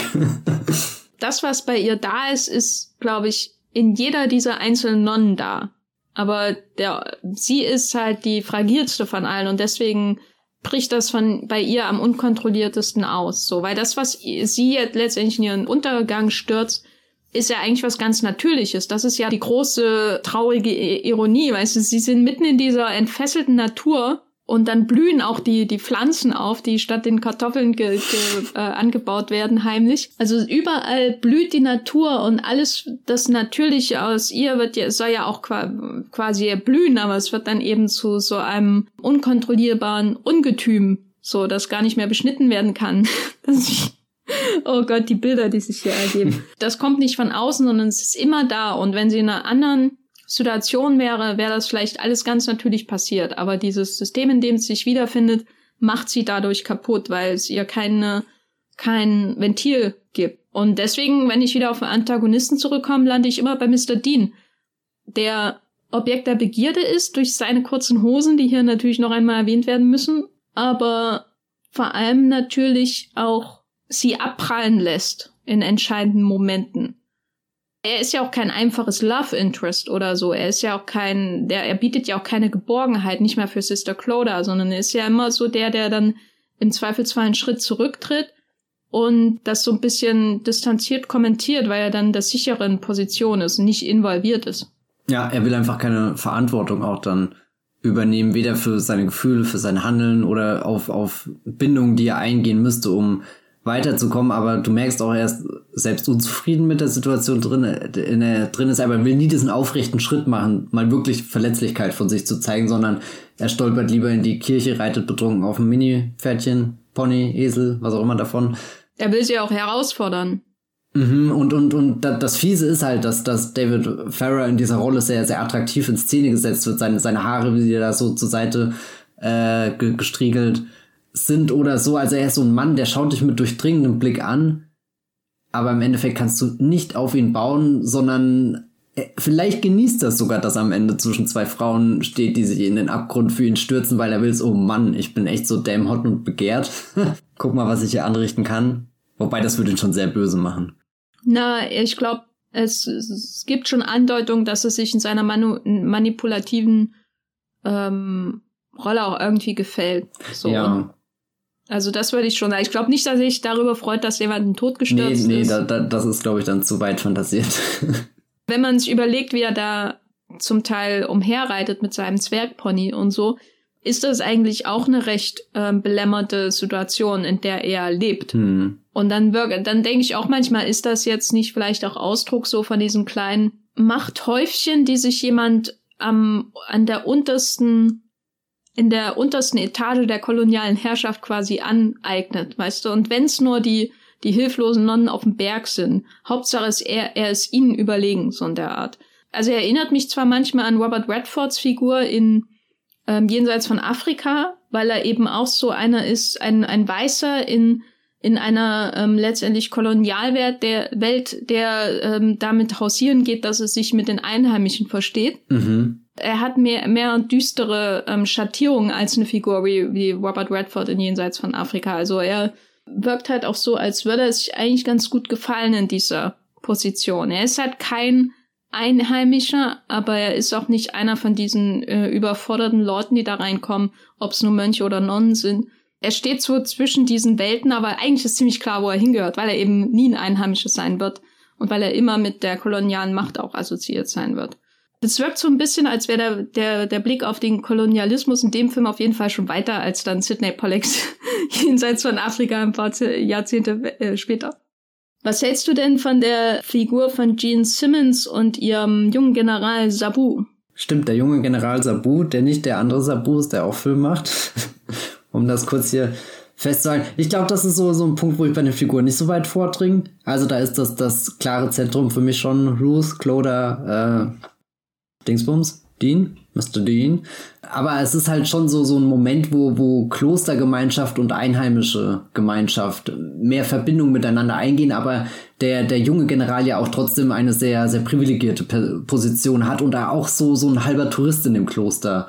das, was bei ihr da ist, ist, glaube ich, in jeder dieser einzelnen Nonnen da. Aber der, sie ist halt die fragilste von allen und deswegen bricht das von bei ihr am unkontrolliertesten aus. So, weil das, was sie jetzt letztendlich in ihren Untergang stürzt, ist ja eigentlich was ganz Natürliches. Das ist ja die große traurige Ironie, weißt du, sie sind mitten in dieser entfesselten Natur und dann blühen auch die, die Pflanzen auf, die statt den Kartoffeln ge, ge, äh, angebaut werden, heimlich. Also überall blüht die Natur und alles das Natürliche aus ihr wird ja, soll ja auch quasi erblühen, aber es wird dann eben zu so einem unkontrollierbaren Ungetüm, so das gar nicht mehr beschnitten werden kann. oh Gott, die Bilder, die sich hier ergeben. Das kommt nicht von außen, sondern es ist immer da. Und wenn sie in einer anderen Situation wäre, wäre das vielleicht alles ganz natürlich passiert. Aber dieses System, in dem sie sich wiederfindet, macht sie dadurch kaputt, weil es ihr keine, kein Ventil gibt. Und deswegen, wenn ich wieder auf den Antagonisten zurückkomme, lande ich immer bei Mr. Dean, der Objekt der Begierde ist durch seine kurzen Hosen, die hier natürlich noch einmal erwähnt werden müssen, aber vor allem natürlich auch sie abprallen lässt in entscheidenden Momenten. Er ist ja auch kein einfaches Love Interest oder so. Er ist ja auch kein, der, er bietet ja auch keine Geborgenheit, nicht mehr für Sister Cloda, sondern er ist ja immer so der, der dann im Zweifelsfall einen Schritt zurücktritt und das so ein bisschen distanziert kommentiert, weil er dann der sicheren Position ist nicht involviert ist. Ja, er will einfach keine Verantwortung auch dann übernehmen, weder für seine Gefühle, für sein Handeln oder auf, auf Bindungen, die er eingehen müsste, um weiterzukommen, aber du merkst auch, er ist selbst unzufrieden mit der Situation drin, in der, drin ist, aber er will nie diesen aufrechten Schritt machen, mal wirklich Verletzlichkeit von sich zu zeigen, sondern er stolpert lieber in die Kirche, reitet betrunken auf ein Mini-Pferdchen, Pony, Esel, was auch immer davon. Er will sie auch herausfordern. Mhm, und, und, und das Fiese ist halt, dass, dass David Farrer in dieser Rolle sehr, sehr attraktiv in Szene gesetzt wird. Seine, seine Haare, wie sie da so zur Seite äh, gestriegelt sind oder so. Also er ist so ein Mann, der schaut dich mit durchdringendem Blick an, aber im Endeffekt kannst du nicht auf ihn bauen, sondern äh, vielleicht genießt das sogar, dass am Ende zwischen zwei Frauen steht, die sich in den Abgrund für ihn stürzen, weil er will, oh Mann, ich bin echt so damn hot und begehrt. Guck mal, was ich hier anrichten kann. Wobei, das würde ihn schon sehr böse machen. Na, ich glaube, es, es gibt schon Andeutung, dass es sich in seiner manu manipulativen ähm, Rolle auch irgendwie gefällt. So. Ja. Also das würde ich schon sagen. Ich glaube nicht, dass ich darüber freut, dass jemand einen Tod gestürzt nee, nee, ist. Nee, da, da, das ist, glaube ich, dann zu weit fantasiert. Wenn man sich überlegt, wie er da zum Teil umherreitet mit seinem Zwergpony und so, ist das eigentlich auch eine recht äh, belämmerte Situation, in der er lebt. Hm. Und dann, dann denke ich auch manchmal, ist das jetzt nicht vielleicht auch Ausdruck so von diesem kleinen Machthäufchen, die sich jemand am, an der untersten in der untersten Etage der kolonialen Herrschaft quasi aneignet, weißt du? Und wenn's nur die, die hilflosen Nonnen auf dem Berg sind, Hauptsache ist er, er ist ihnen überlegen, so in der Art. Also er erinnert mich zwar manchmal an Robert Redfords Figur in ähm, Jenseits von Afrika, weil er eben auch so einer ist, ein, ein Weißer in, in einer ähm, letztendlich Kolonialwelt der Welt, der ähm, damit hausieren geht, dass es sich mit den Einheimischen versteht. Mhm er hat mehr, mehr düstere ähm, Schattierungen als eine Figur wie, wie Robert Redford in Jenseits von Afrika. Also er wirkt halt auch so, als würde er sich eigentlich ganz gut gefallen in dieser Position. Er ist halt kein Einheimischer, aber er ist auch nicht einer von diesen äh, überforderten Leuten, die da reinkommen, ob es nur Mönche oder Nonnen sind. Er steht so zwischen diesen Welten, aber eigentlich ist ziemlich klar, wo er hingehört, weil er eben nie ein Einheimischer sein wird und weil er immer mit der kolonialen Macht auch assoziiert sein wird. Es wirkt so ein bisschen, als wäre der, der, der Blick auf den Kolonialismus in dem Film auf jeden Fall schon weiter als dann Sidney Pollacks jenseits von Afrika ein paar Jahrzehnte äh, später. Was hältst du denn von der Figur von Gene Simmons und ihrem jungen General Sabu? Stimmt, der junge General Sabu, der nicht der andere Sabu ist, der auch Film macht. um das kurz hier festzuhalten. Ich glaube, das ist so, so ein Punkt, wo ich bei der Figur nicht so weit vordringe. Also da ist das, das klare Zentrum für mich schon Ruth, Cloda, äh, Dingsbums, Dean, Mr. Dean. Aber es ist halt schon so, so ein Moment, wo, wo Klostergemeinschaft und einheimische Gemeinschaft mehr Verbindung miteinander eingehen, aber der, der junge General ja auch trotzdem eine sehr, sehr privilegierte Position hat und da auch so, so ein halber Tourist in dem Kloster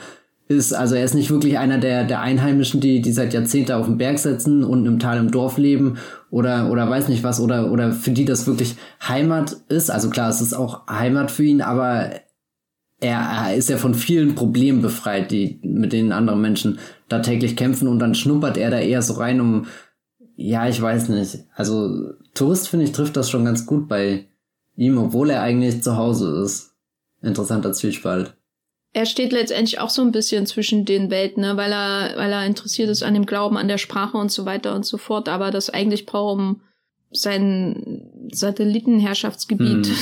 ist. Also er ist nicht wirklich einer der, der Einheimischen, die, die seit Jahrzehnten auf dem Berg sitzen und im Tal im Dorf leben oder, oder weiß nicht was, oder, oder für die das wirklich Heimat ist. Also klar, es ist auch Heimat für ihn, aber er, ist ja von vielen Problemen befreit, die mit denen andere Menschen da täglich kämpfen und dann schnuppert er da eher so rein, um ja, ich weiß nicht. Also Tourist finde ich trifft das schon ganz gut bei ihm, obwohl er eigentlich zu Hause ist. Interessanter Zwiespalt. Er steht letztendlich auch so ein bisschen zwischen den Welten, ne? weil er, weil er interessiert ist an dem Glauben, an der Sprache und so weiter und so fort, aber das eigentlich braucht, um sein Satellitenherrschaftsgebiet hm.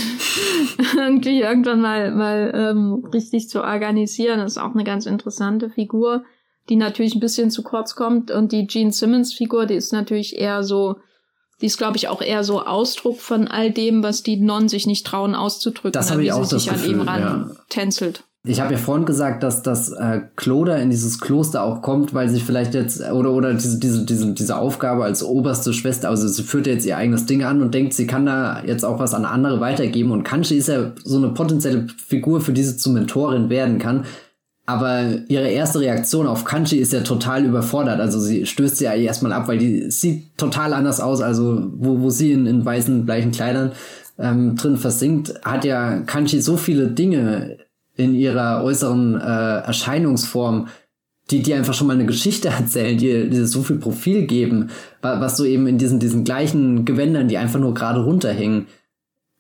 irgendwie irgendwann mal, mal ähm, richtig zu organisieren. Das ist auch eine ganz interessante Figur, die natürlich ein bisschen zu kurz kommt. Und die Gene Simmons-Figur, die ist natürlich eher so, die ist, glaube ich, auch eher so Ausdruck von all dem, was die Nonnen sich nicht trauen auszudrücken, das habe ich auch sie das sich Gefühl, an ihm ran ja. tänzelt. Ich habe ja vorhin gesagt, dass das äh, Kloder in dieses Kloster auch kommt, weil sie vielleicht jetzt oder oder diese diese diese diese Aufgabe als oberste Schwester, also sie führt jetzt ihr eigenes Ding an und denkt, sie kann da jetzt auch was an andere weitergeben und Kanchi ist ja so eine potenzielle Figur, für die sie zur Mentorin werden kann. Aber ihre erste Reaktion auf Kanchi ist ja total überfordert. Also sie stößt sie ja erstmal ab, weil die sieht total anders aus. Also wo, wo sie in, in weißen, gleichen Kleidern ähm, drin versinkt, hat ja Kanchi so viele Dinge in ihrer äußeren äh, Erscheinungsform, die die einfach schon mal eine Geschichte erzählen, die, die so viel Profil geben, was du eben in diesen, diesen gleichen Gewändern, die einfach nur gerade runterhängen,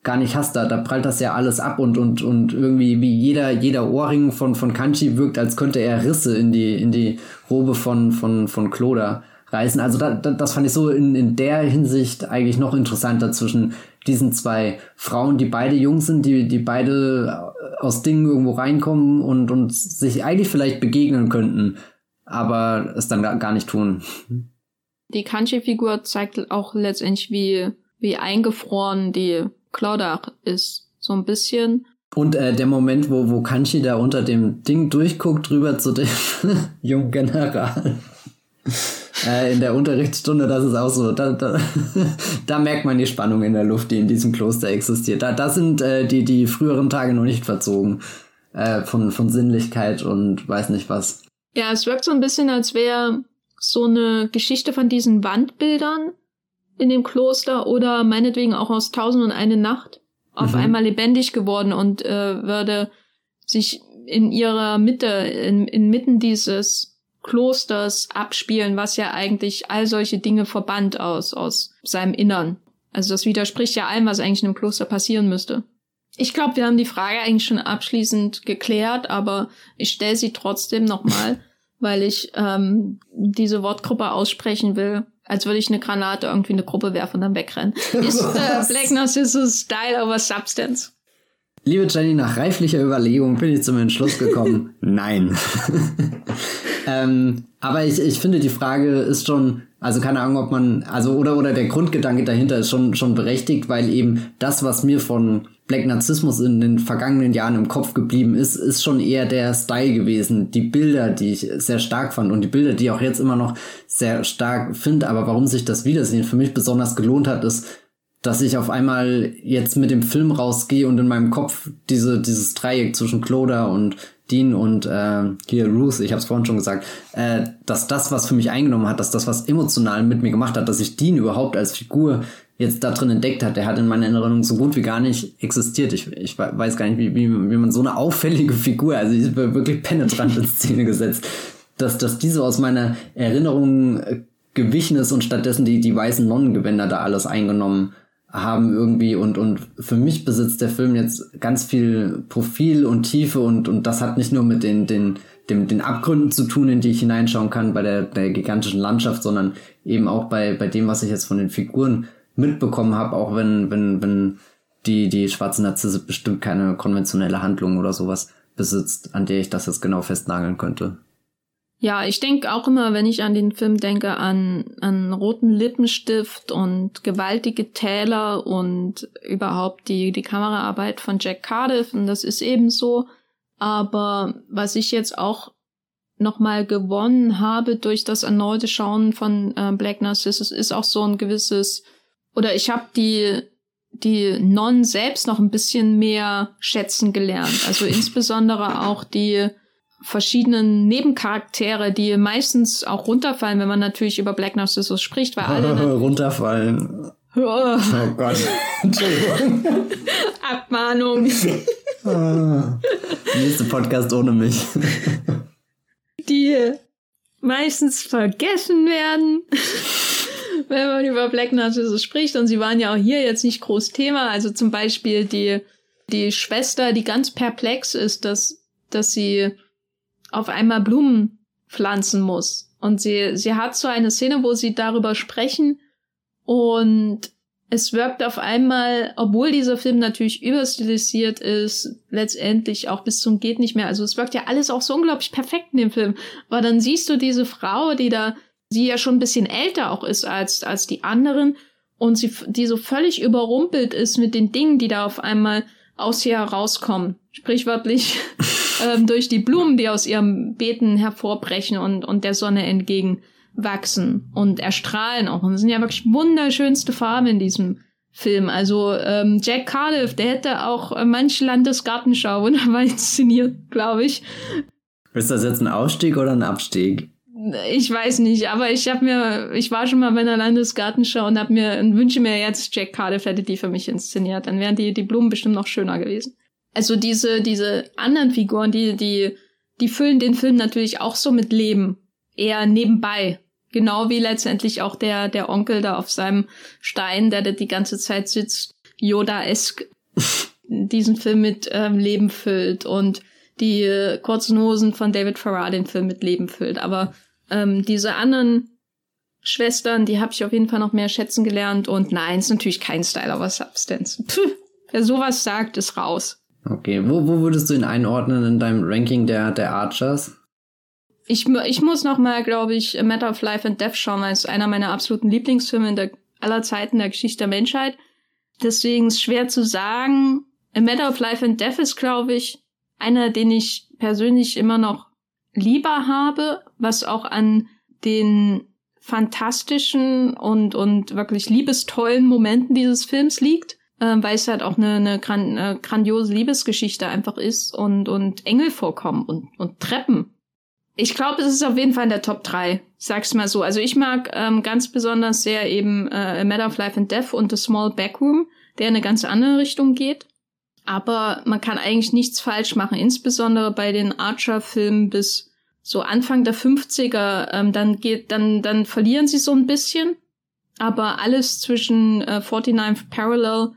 gar nicht hast. Da, da prallt das ja alles ab und, und, und irgendwie wie jeder, jeder Ohrring von, von Kanchi wirkt, als könnte er Risse in die, in die Robe von, von, von Kloda reißen. Also da, da, das fand ich so in, in der Hinsicht eigentlich noch interessanter zwischen diesen zwei Frauen, die beide jung sind, die, die beide aus Dingen irgendwo reinkommen und, und sich eigentlich vielleicht begegnen könnten, aber es dann gar nicht tun. Die Kanji-Figur zeigt auch letztendlich, wie, wie eingefroren die Claudia ist. So ein bisschen. Und äh, der Moment, wo, wo Kanji da unter dem Ding durchguckt, rüber zu dem jungen General äh, in der Unterrichtsstunde, das ist auch so, da, da, da merkt man die Spannung in der Luft, die in diesem Kloster existiert. Da, da sind äh, die, die früheren Tage noch nicht verzogen äh, von, von Sinnlichkeit und weiß nicht was. Ja, es wirkt so ein bisschen, als wäre so eine Geschichte von diesen Wandbildern in dem Kloster oder meinetwegen auch aus Tausend und eine Nacht auf mhm. einmal lebendig geworden und äh, würde sich in ihrer Mitte, in, inmitten dieses Klosters abspielen, was ja eigentlich all solche Dinge verbannt aus, aus seinem Innern. Also das widerspricht ja allem, was eigentlich in einem Kloster passieren müsste. Ich glaube, wir haben die Frage eigentlich schon abschließend geklärt, aber ich stelle sie trotzdem nochmal, weil ich ähm, diese Wortgruppe aussprechen will, als würde ich eine Granate irgendwie in eine Gruppe werfen und dann wegrennen. Ist äh, Black Narcissus Style over Substance? Liebe Jenny, nach reiflicher Überlegung bin ich zum Entschluss gekommen, nein. ähm, aber ich, ich finde, die Frage ist schon, also keine Ahnung, ob man, also oder oder der Grundgedanke dahinter ist schon schon berechtigt, weil eben das, was mir von Black Narzissmus in den vergangenen Jahren im Kopf geblieben ist, ist schon eher der Style gewesen. Die Bilder, die ich sehr stark fand und die Bilder, die ich auch jetzt immer noch sehr stark finde. Aber warum sich das Wiedersehen für mich besonders gelohnt hat, ist, dass ich auf einmal jetzt mit dem Film rausgehe und in meinem Kopf diese, dieses Dreieck zwischen Cloda und Dean und äh, hier Ruth, ich habe es vorhin schon gesagt, äh, dass das, was für mich eingenommen hat, dass das, was emotional mit mir gemacht hat, dass ich Dean überhaupt als Figur jetzt da drin entdeckt hat, der hat in meiner Erinnerung so gut wie gar nicht existiert. Ich, ich weiß gar nicht, wie, wie, wie man so eine auffällige Figur, also die ist wirklich penetrant in Szene gesetzt, dass, dass diese aus meiner Erinnerung äh, gewichen ist und stattdessen die, die weißen Nonnengewänder da alles eingenommen haben irgendwie und, und für mich besitzt der Film jetzt ganz viel Profil und Tiefe und, und das hat nicht nur mit den, den, den, den Abgründen zu tun, in die ich hineinschauen kann bei der, der gigantischen Landschaft, sondern eben auch bei, bei dem, was ich jetzt von den Figuren mitbekommen habe, auch wenn, wenn, wenn die, die schwarze Narzisse bestimmt keine konventionelle Handlung oder sowas besitzt, an der ich das jetzt genau festnageln könnte. Ja, ich denke auch immer, wenn ich an den Film denke, an, an roten Lippenstift und gewaltige Täler und überhaupt die, die Kameraarbeit von Jack Cardiff und das ist ebenso. Aber was ich jetzt auch nochmal gewonnen habe durch das erneute Schauen von äh, Black Narcissus ist auch so ein gewisses, oder ich habe die die Non selbst noch ein bisschen mehr schätzen gelernt. Also insbesondere auch die verschiedenen Nebencharaktere, die meistens auch runterfallen, wenn man natürlich über Black Narcissus spricht, weil alle runterfallen. Oh, oh Gott. Entschuldigung. Abmahnung. ah, nächste Podcast ohne mich. die meistens vergessen werden, wenn man über Black Narcissus spricht. Und sie waren ja auch hier jetzt nicht groß Thema. Also zum Beispiel die, die Schwester, die ganz perplex ist, dass, dass sie auf einmal Blumen pflanzen muss. Und sie, sie hat so eine Szene, wo sie darüber sprechen und es wirkt auf einmal, obwohl dieser Film natürlich überstilisiert ist, letztendlich auch bis zum geht nicht mehr. Also es wirkt ja alles auch so unglaublich perfekt in dem Film. Aber dann siehst du diese Frau, die da, die ja schon ein bisschen älter auch ist als, als die anderen und sie, die so völlig überrumpelt ist mit den Dingen, die da auf einmal aus ihr herauskommen. Sprichwörtlich ähm, durch die Blumen, die aus ihrem Beeten hervorbrechen und, und der Sonne entgegen wachsen und erstrahlen auch. Und es sind ja wirklich wunderschönste Farben in diesem Film. Also ähm, Jack Cardiff, der hätte auch äh, manche Landesgartenschau wunderbar inszeniert, glaube ich. Ist das jetzt ein Aufstieg oder ein Abstieg? Ich weiß nicht, aber ich habe mir, ich war schon mal bei einer Landesgartenschau und habe mir und wünsche mir jetzt Jack Cardiff hätte die für mich inszeniert. Dann wären die die Blumen bestimmt noch schöner gewesen. Also diese diese anderen Figuren, die die die füllen den Film natürlich auch so mit Leben, eher nebenbei. Genau wie letztendlich auch der der Onkel da auf seinem Stein, der da die ganze Zeit sitzt, Yoda-esk diesen Film mit ähm, Leben füllt und die äh, kurzen Hosen von David Farrar den Film mit Leben füllt. Aber ähm, diese anderen Schwestern, die habe ich auf jeden Fall noch mehr schätzen gelernt. Und nein, ist natürlich kein Style over Substance. Puh, wer sowas sagt, ist raus. Okay, wo, wo würdest du ihn einordnen in deinem Ranking der, der Archers? Ich, ich muss noch mal, glaube ich, A Matter of Life and Death schauen, weil es einer meiner absoluten Lieblingsfilme in der, aller Zeiten der Geschichte der Menschheit. Deswegen ist schwer zu sagen. A Matter of Life and Death ist, glaube ich, einer, den ich persönlich immer noch lieber habe, was auch an den fantastischen und, und wirklich liebestollen Momenten dieses Films liegt, äh, weil es halt auch eine, eine, gran eine grandiose Liebesgeschichte einfach ist und, und Engel vorkommen und, und Treppen. Ich glaube, es ist auf jeden Fall in der Top 3, sag's mal so. Also ich mag ähm, ganz besonders sehr eben äh, A Matter of Life and Death und The Small Backroom, der in eine ganz andere Richtung geht. Aber man kann eigentlich nichts falsch machen, insbesondere bei den Archer-Filmen bis so Anfang der 50er, ähm, dann geht, dann, dann verlieren sie so ein bisschen. Aber alles zwischen äh, 49 Parallel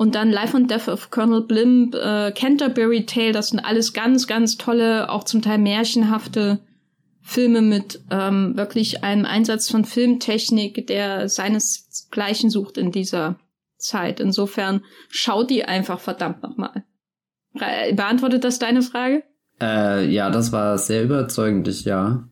und dann Life and Death of Colonel Blimp, äh, Canterbury Tale, das sind alles ganz, ganz tolle, auch zum Teil märchenhafte Filme mit ähm, wirklich einem Einsatz von Filmtechnik, der seinesgleichen sucht in dieser Zeit. Insofern schau die einfach verdammt nochmal. Beantwortet das deine Frage? Äh, ja, das war sehr überzeugend, ja.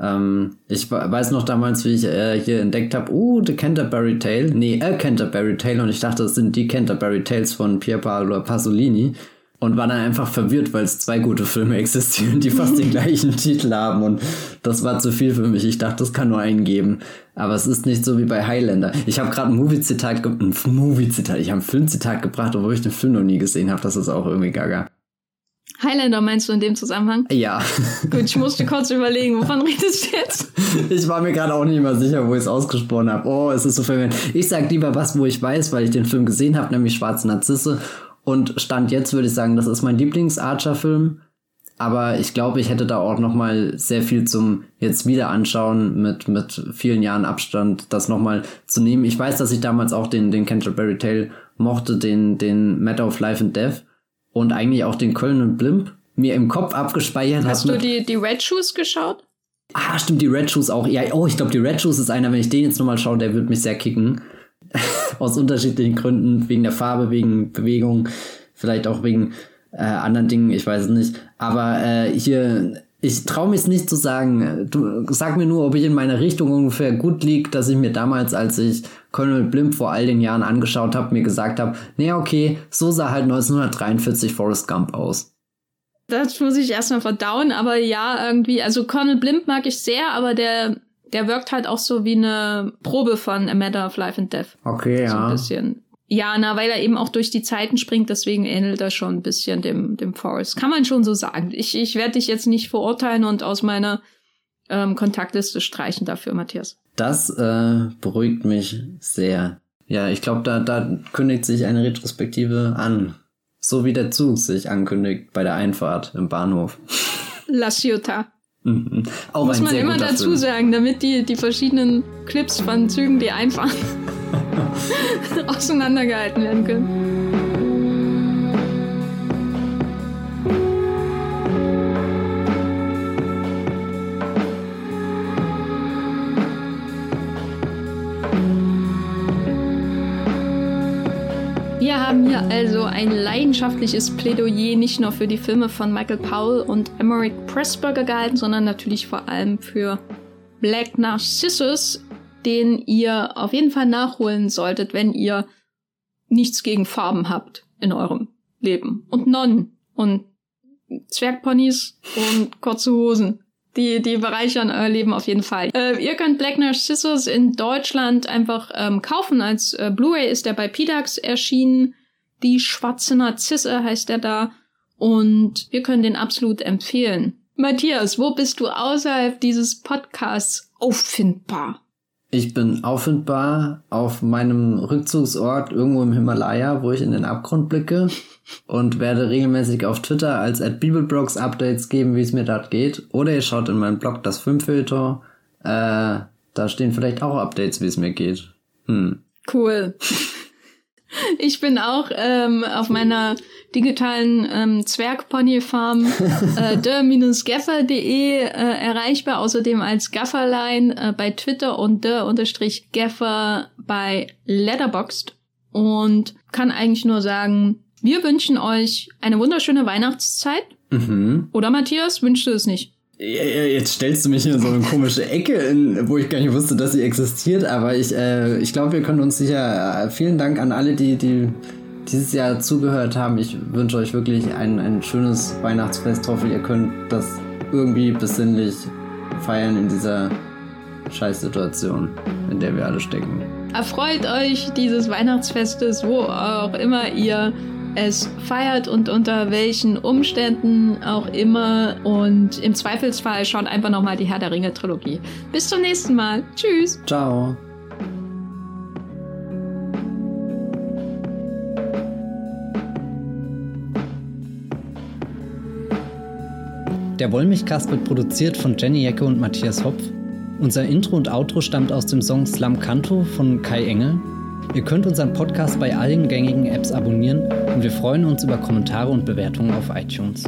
Ähm, ich weiß noch damals, wie ich äh, hier entdeckt habe, oh, The Canterbury Tale. Nee, A Canterbury Tale. Und ich dachte, das sind die Canterbury Tales von Pier Paolo Pasolini und war dann einfach verwirrt, weil es zwei gute Filme existieren, die fast den gleichen Titel haben und das war zu viel für mich. Ich dachte, das kann nur einen geben, aber es ist nicht so wie bei Highlander. Ich habe gerade ein Movie-Zitat, ein Movie-Zitat, ich habe ein Film-Zitat gebracht, obwohl ich den Film noch nie gesehen habe. Das ist auch irgendwie gaga. Highlander meinst du in dem Zusammenhang? Ja. Gut, ich musste kurz überlegen, wovon redest du jetzt? Ich war mir gerade auch nicht mehr sicher, wo ich es ausgesprochen habe. Oh, es ist so verwirrend. Ich sag lieber was, wo ich weiß, weil ich den Film gesehen habe, nämlich Schwarze Narzisse und Stand jetzt würde ich sagen, das ist mein Lieblings-Archer-Film. Aber ich glaube, ich hätte da auch noch mal sehr viel zum jetzt wieder anschauen mit, mit vielen Jahren Abstand, das noch mal zu nehmen. Ich weiß, dass ich damals auch den, den Canterbury Tale mochte, den, den Matter of Life and Death und eigentlich auch den Köln und Blimp mir im Kopf abgespeichert Hast du die, die Red Shoes geschaut? Ah, stimmt, die Red Shoes auch. Ja, oh, ich glaube, die Red Shoes ist einer, wenn ich den jetzt nochmal schaue, der wird mich sehr kicken. aus unterschiedlichen Gründen, wegen der Farbe, wegen Bewegung, vielleicht auch wegen äh, anderen Dingen, ich weiß es nicht. Aber äh, hier, ich traue mich nicht zu sagen. Du sag mir nur, ob ich in meiner Richtung ungefähr gut liege, dass ich mir damals, als ich Colonel Blimp vor all den Jahren angeschaut habe, mir gesagt habe, nee, okay, so sah halt 1943 Forrest Gump aus. Das muss ich erstmal verdauen, aber ja, irgendwie, also Colonel Blimp mag ich sehr, aber der der wirkt halt auch so wie eine Probe von A Matter of Life and Death. Okay, ja. So ein bisschen. Ja, na, weil er eben auch durch die Zeiten springt, deswegen ähnelt er schon ein bisschen dem, dem Forest. Kann man schon so sagen. Ich, ich werde dich jetzt nicht verurteilen und aus meiner ähm, Kontaktliste streichen dafür, Matthias. Das äh, beruhigt mich sehr. Ja, ich glaube, da, da kündigt sich eine Retrospektive an. So wie der Zug sich ankündigt bei der Einfahrt im Bahnhof. La Ciutat. Mhm. Muss man immer dazu Film. sagen, damit die, die verschiedenen Clips von Zügen, die einfahren, auseinandergehalten werden können. Wir haben hier also ein leidenschaftliches Plädoyer nicht nur für die Filme von Michael Powell und Emmerich Pressburger gehalten, sondern natürlich vor allem für Black Narcissus, den ihr auf jeden Fall nachholen solltet, wenn ihr nichts gegen Farben habt in eurem Leben. Und Nonnen und Zwergponys und kurze Hosen. Die, die bereichern euer Leben auf jeden Fall. Äh, ihr könnt Black Narcissus in Deutschland einfach ähm, kaufen. Als äh, Blu-ray ist der bei PDAX erschienen. Die schwarze Narzisse heißt der da. Und wir können den absolut empfehlen. Matthias, wo bist du außerhalb dieses Podcasts auffindbar? Ich bin auffindbar auf meinem Rückzugsort irgendwo im Himalaya, wo ich in den Abgrund blicke und werde regelmäßig auf Twitter als at Bibelblogs Updates geben, wie es mir dort geht. Oder ihr schaut in meinen Blog das Filmfilter. Äh, da stehen vielleicht auch Updates, wie es mir geht. Hm. Cool. Ich bin auch ähm, auf meiner digitalen ähm, Zwergpony-Farm äh, der-gaffer.de äh, erreichbar, außerdem als Gafferline äh, bei Twitter und der-gaffer bei Letterboxd und kann eigentlich nur sagen, wir wünschen euch eine wunderschöne Weihnachtszeit. Mhm. Oder Matthias, wünschst du es nicht? Jetzt stellst du mich in so eine komische Ecke, in, wo ich gar nicht wusste, dass sie existiert, aber ich, äh, ich glaube, wir können uns sicher. Äh, vielen Dank an alle, die, die dieses Jahr zugehört haben. Ich wünsche euch wirklich ein, ein schönes Weihnachtsfest. Ich hoffe, ihr könnt das irgendwie besinnlich feiern in dieser Scheißsituation, in der wir alle stecken. Erfreut euch dieses Weihnachtsfestes, wo auch immer ihr es feiert und unter welchen Umständen auch immer. Und im Zweifelsfall schaut einfach nochmal die Herr der Ringe Trilogie. Bis zum nächsten Mal. Tschüss. Ciao. Der Wollmilchcast wird produziert von Jenny Jecke und Matthias Hopf. Unser Intro und Outro stammt aus dem Song Slam Canto von Kai Engel. Ihr könnt unseren Podcast bei allen gängigen Apps abonnieren und wir freuen uns über Kommentare und Bewertungen auf iTunes.